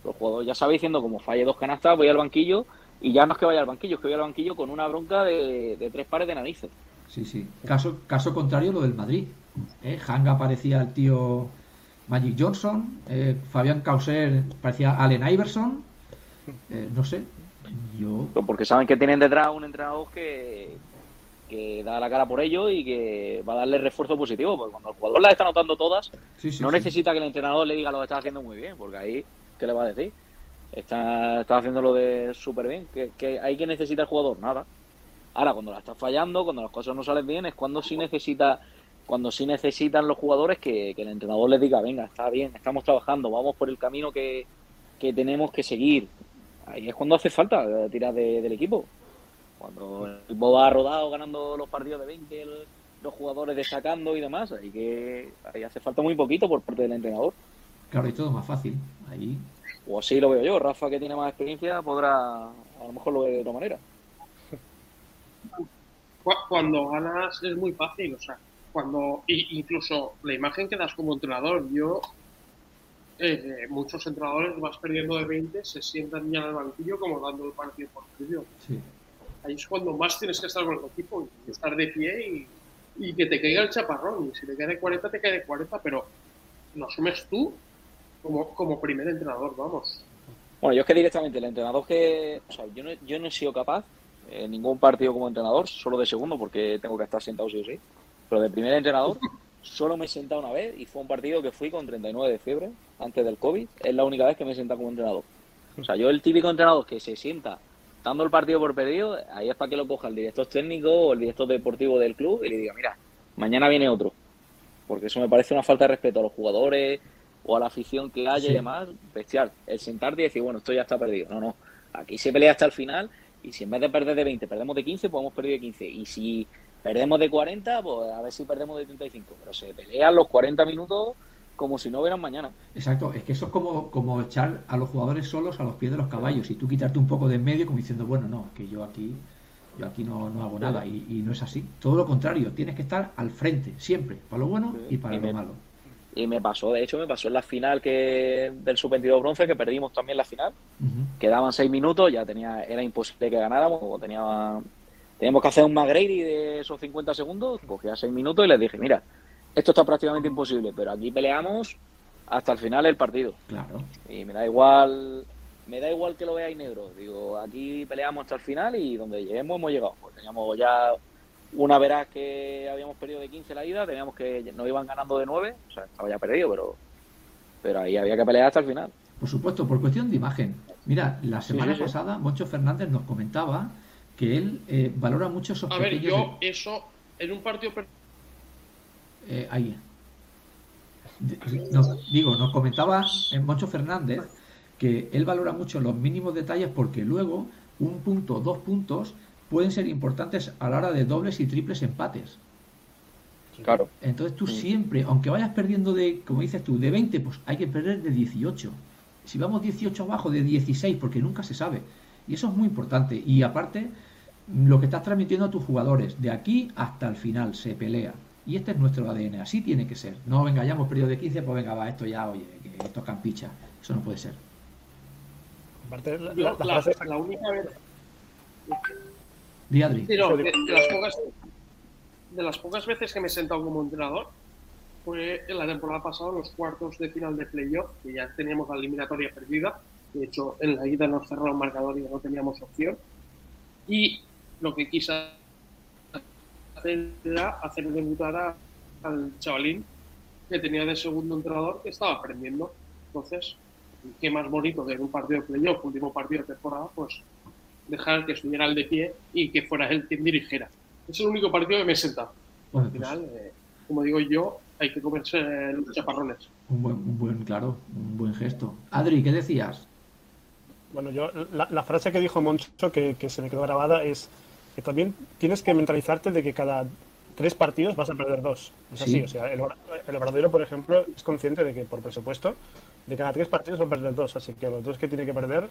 Los jugadores ya sabéis diciendo, como falle dos canastas, voy al banquillo y ya no es que vaya al banquillo, es que vaya al banquillo con una bronca de, tres pares de narices. Sí, sí. Caso, caso contrario lo del Madrid. ¿eh? Hanga parecía el tío Magic Johnson, eh, Fabián Causer parecía Allen Iverson. Eh, no sé. Yo... Porque saben que tienen detrás un entrenador que, que da la cara por ello y que va a darle refuerzo positivo. Porque cuando el jugador las está notando todas, no necesita que el entrenador le diga lo que está haciendo muy bien, porque ahí, ¿qué le va a decir? Está, está haciéndolo de súper bien. que hay que necesitar el jugador? Nada. Ahora, cuando la estás fallando, cuando las cosas no salen bien, es cuando sí necesita, cuando sí necesitan los jugadores que, el entrenador les diga, venga, está bien, estamos trabajando, vamos por el camino que, tenemos que seguir. Ahí es cuando hace falta tirar del equipo. Cuando el equipo va rodado ganando los partidos de 20, los jugadores destacando y demás, ahí que ahí hace falta muy poquito por parte del entrenador. Claro, y todo más fácil. Ahí o así lo veo yo. Rafa, que tiene más experiencia, podrá, a lo mejor lo ve de otra manera. Cuando ganas es muy fácil, o sea, cuando incluso la imagen que das como entrenador, yo eh, muchos entrenadores vas perdiendo de 20, se sientan ya en el banquillo como dando el partido por medio. Ahí es cuando más tienes que estar con el equipo, y estar de pie y, y, que te caiga el chaparrón. Y si te cae de 40, te cae de 40, pero lo asumes tú como, como primer entrenador, vamos. Bueno, yo es que directamente el entrenador que. O sea, yo no, yo no he sido capaz en ningún partido como entrenador, solo de segundo, porque tengo que estar sentado sí o sí. Pero de primer entrenador, solo me he sentado una vez y fue un partido que fui con 39 de fiebre antes del COVID. Es la única vez que me he sentado como entrenador. O sea, yo el típico entrenador que se sienta dando el partido por perdido, ahí es para que lo coja el director técnico o el director deportivo del club y le diga, mira, mañana viene otro. Porque eso me parece una falta de respeto a los jugadores o a la afición que haya y demás, bestial. El sentarte y decir, bueno, esto ya está perdido. No, no. Aquí se pelea hasta el final y si en vez de perder de 20 perdemos de 15, podemos perder de 15. Y si perdemos de 40, pues a ver si perdemos de 35. Pero se pelean los 40 minutos como si no hubieran mañana. Exacto, es que eso es como, como echar a los jugadores solos a los pies de los caballos y tú quitarte un poco de en medio como diciendo, bueno, no, que yo aquí yo aquí no, hago nada y, no es así. Todo lo contrario, tienes que estar al frente, siempre, para lo bueno y para lo malo. Y me pasó, de hecho, me pasó en la final que del sub-22 bronce, que perdimos también la final. Quedaban seis minutos, ya tenía era imposible que ganáramos, tenía, teníamos que hacer un McGrady de esos 50 segundos, cogía seis minutos y les dije, mira, esto está prácticamente imposible, pero aquí peleamos hasta el final del partido. Claro. Y me da igual me da igual que lo veáis negro. Digo, aquí peleamos hasta el final y donde lleguemos hemos llegado. Pues teníamos ya una verás que habíamos perdido de 15 la ida, teníamos que nos iban ganando de 9, o sea, estaba ya perdido, pero pero ahí había que pelear hasta el final. Por supuesto, por cuestión de imagen. Mira, la semana pasada Moncho Fernández nos comentaba que él eh, valora mucho esos A ver, yo eso en un partido eh, ahí. digo, nos comentaba en eh, Moncho Fernández que él valora mucho los mínimos detalles porque luego un punto, dos puntos pueden ser importantes a la hora de dobles y triples empates. Claro. Entonces tú siempre, aunque vayas perdiendo de, como dices tú, de 20, pues hay que perder de 18. Si vamos 18 abajo, de 16, porque nunca se sabe. Y eso es muy importante. Y aparte, lo que estás transmitiendo a tus jugadores, de aquí hasta el final, se pelea. Y este es nuestro ADN, así tiene que ser. No venga, ya hemos perdido de 15, pues venga, va, esto ya, oye, que esto es campicha. Eso no puede ser la, única vez. de, las pocas, veces que me he sentado como entrenador fue en la temporada pasada, los cuartos de final de playoff, que ya teníamos la eliminatoria perdida. De hecho, en la ida nos cerraron marcador y no teníamos opción. Y lo que quise hacer era hacer debutar al chavalín que tenía de segundo entrenador que estaba aprendiendo. Entonces, qué más bonito que en un partido de playoff, último partido de temporada, pues dejar que estuviera el de pie y que fuera él quien dirigiera. Es el único partido que me he sentado. Al pues final, eh, como digo yo, hay que comerse los chaparrones. Un buen, un buen, claro, un buen gesto. Adri, ¿qué decías? Bueno, yo la, frase que dijo Moncho que, que, se me quedó grabada es que también tienes que mentalizarte de que cada tres partidos vas a perder dos. Es así, o sea, el, el por ejemplo, es consciente de que por presupuesto de cada tres partidos va a perder dos, así que los dos que tiene que perder,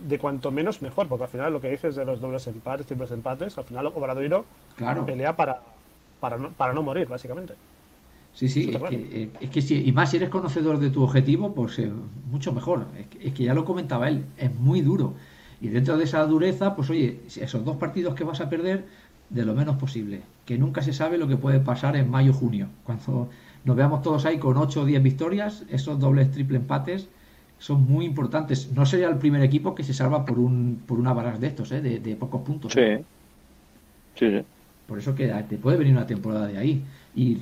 de cuanto menos mejor, porque al final lo que dices de los dobles empates, triples empates, al final Obradoiro claro. pelea para, para, no, para no morir, básicamente. Sí, sí, es que, eh, es que, y más si eres conocedor de tu objetivo, pues eh, mucho mejor. Es que, ya lo comentaba él, es muy duro. Y dentro de esa dureza, pues oye, esos dos partidos que vas a perder, de lo menos posible. Que nunca se sabe lo que puede pasar en mayo-junio, cuando nos veamos todos ahí con 8 o 10 victorias, esos dobles triple empates son muy importantes. No sería el primer equipo que se salva por un por una barras de estos, ¿eh? de, pocos puntos. Sí. sí. Por eso que te puede venir una temporada de ahí. Y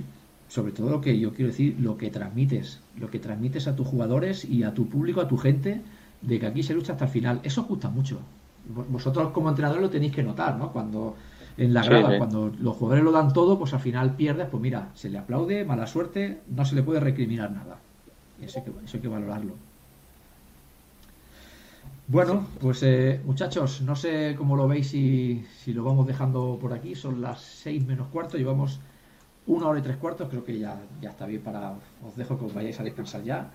sobre todo lo que yo quiero decir, lo que transmites, lo que transmites a tus jugadores y a tu público, a tu gente, de que aquí se lucha hasta el final. Eso gusta mucho. Vosotros como entrenadores lo tenéis que notar, ¿no? Cuando en la grada. Cuando los jugadores lo dan todo, pues al final pierdes, pues mira, se le aplaude, mala suerte, no se le puede recriminar nada. eso hay que, eso hay que valorarlo. Bueno, pues eh, muchachos, no sé cómo lo veis si, si lo vamos dejando por aquí. Son las seis menos cuarto, llevamos una hora y tres cuartos. Creo que ya, ya está bien para. Os dejo que os vayáis a descansar ya.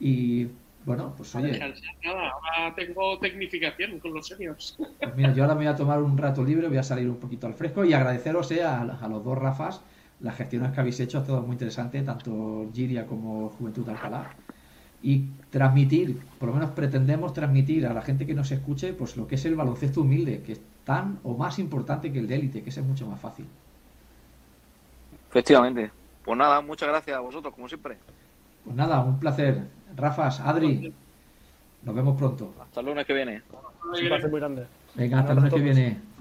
Y bueno, pues oye. Nada, ahora tengo tecnificación con los seniors. Pues mira, yo ahora me voy a tomar un rato libre, voy a salir un poquito al fresco y agradeceros eh, a, los dos Rafas las gestiones que habéis hecho, ha todo muy interesante, tanto Giria como Juventud Alcalá. Y transmitir, por lo menos pretendemos transmitir a la gente que nos escuche, pues lo que es el baloncesto humilde, que es tan o más importante que el de élite, que ese es mucho más fácil. Efectivamente. Pues nada, muchas gracias a vosotros, como siempre. Pues nada, un placer. Rafas, Adri. Nos vemos pronto. Hasta el lunes que viene. Un placer muy grande. Venga, hasta el lunes que viene.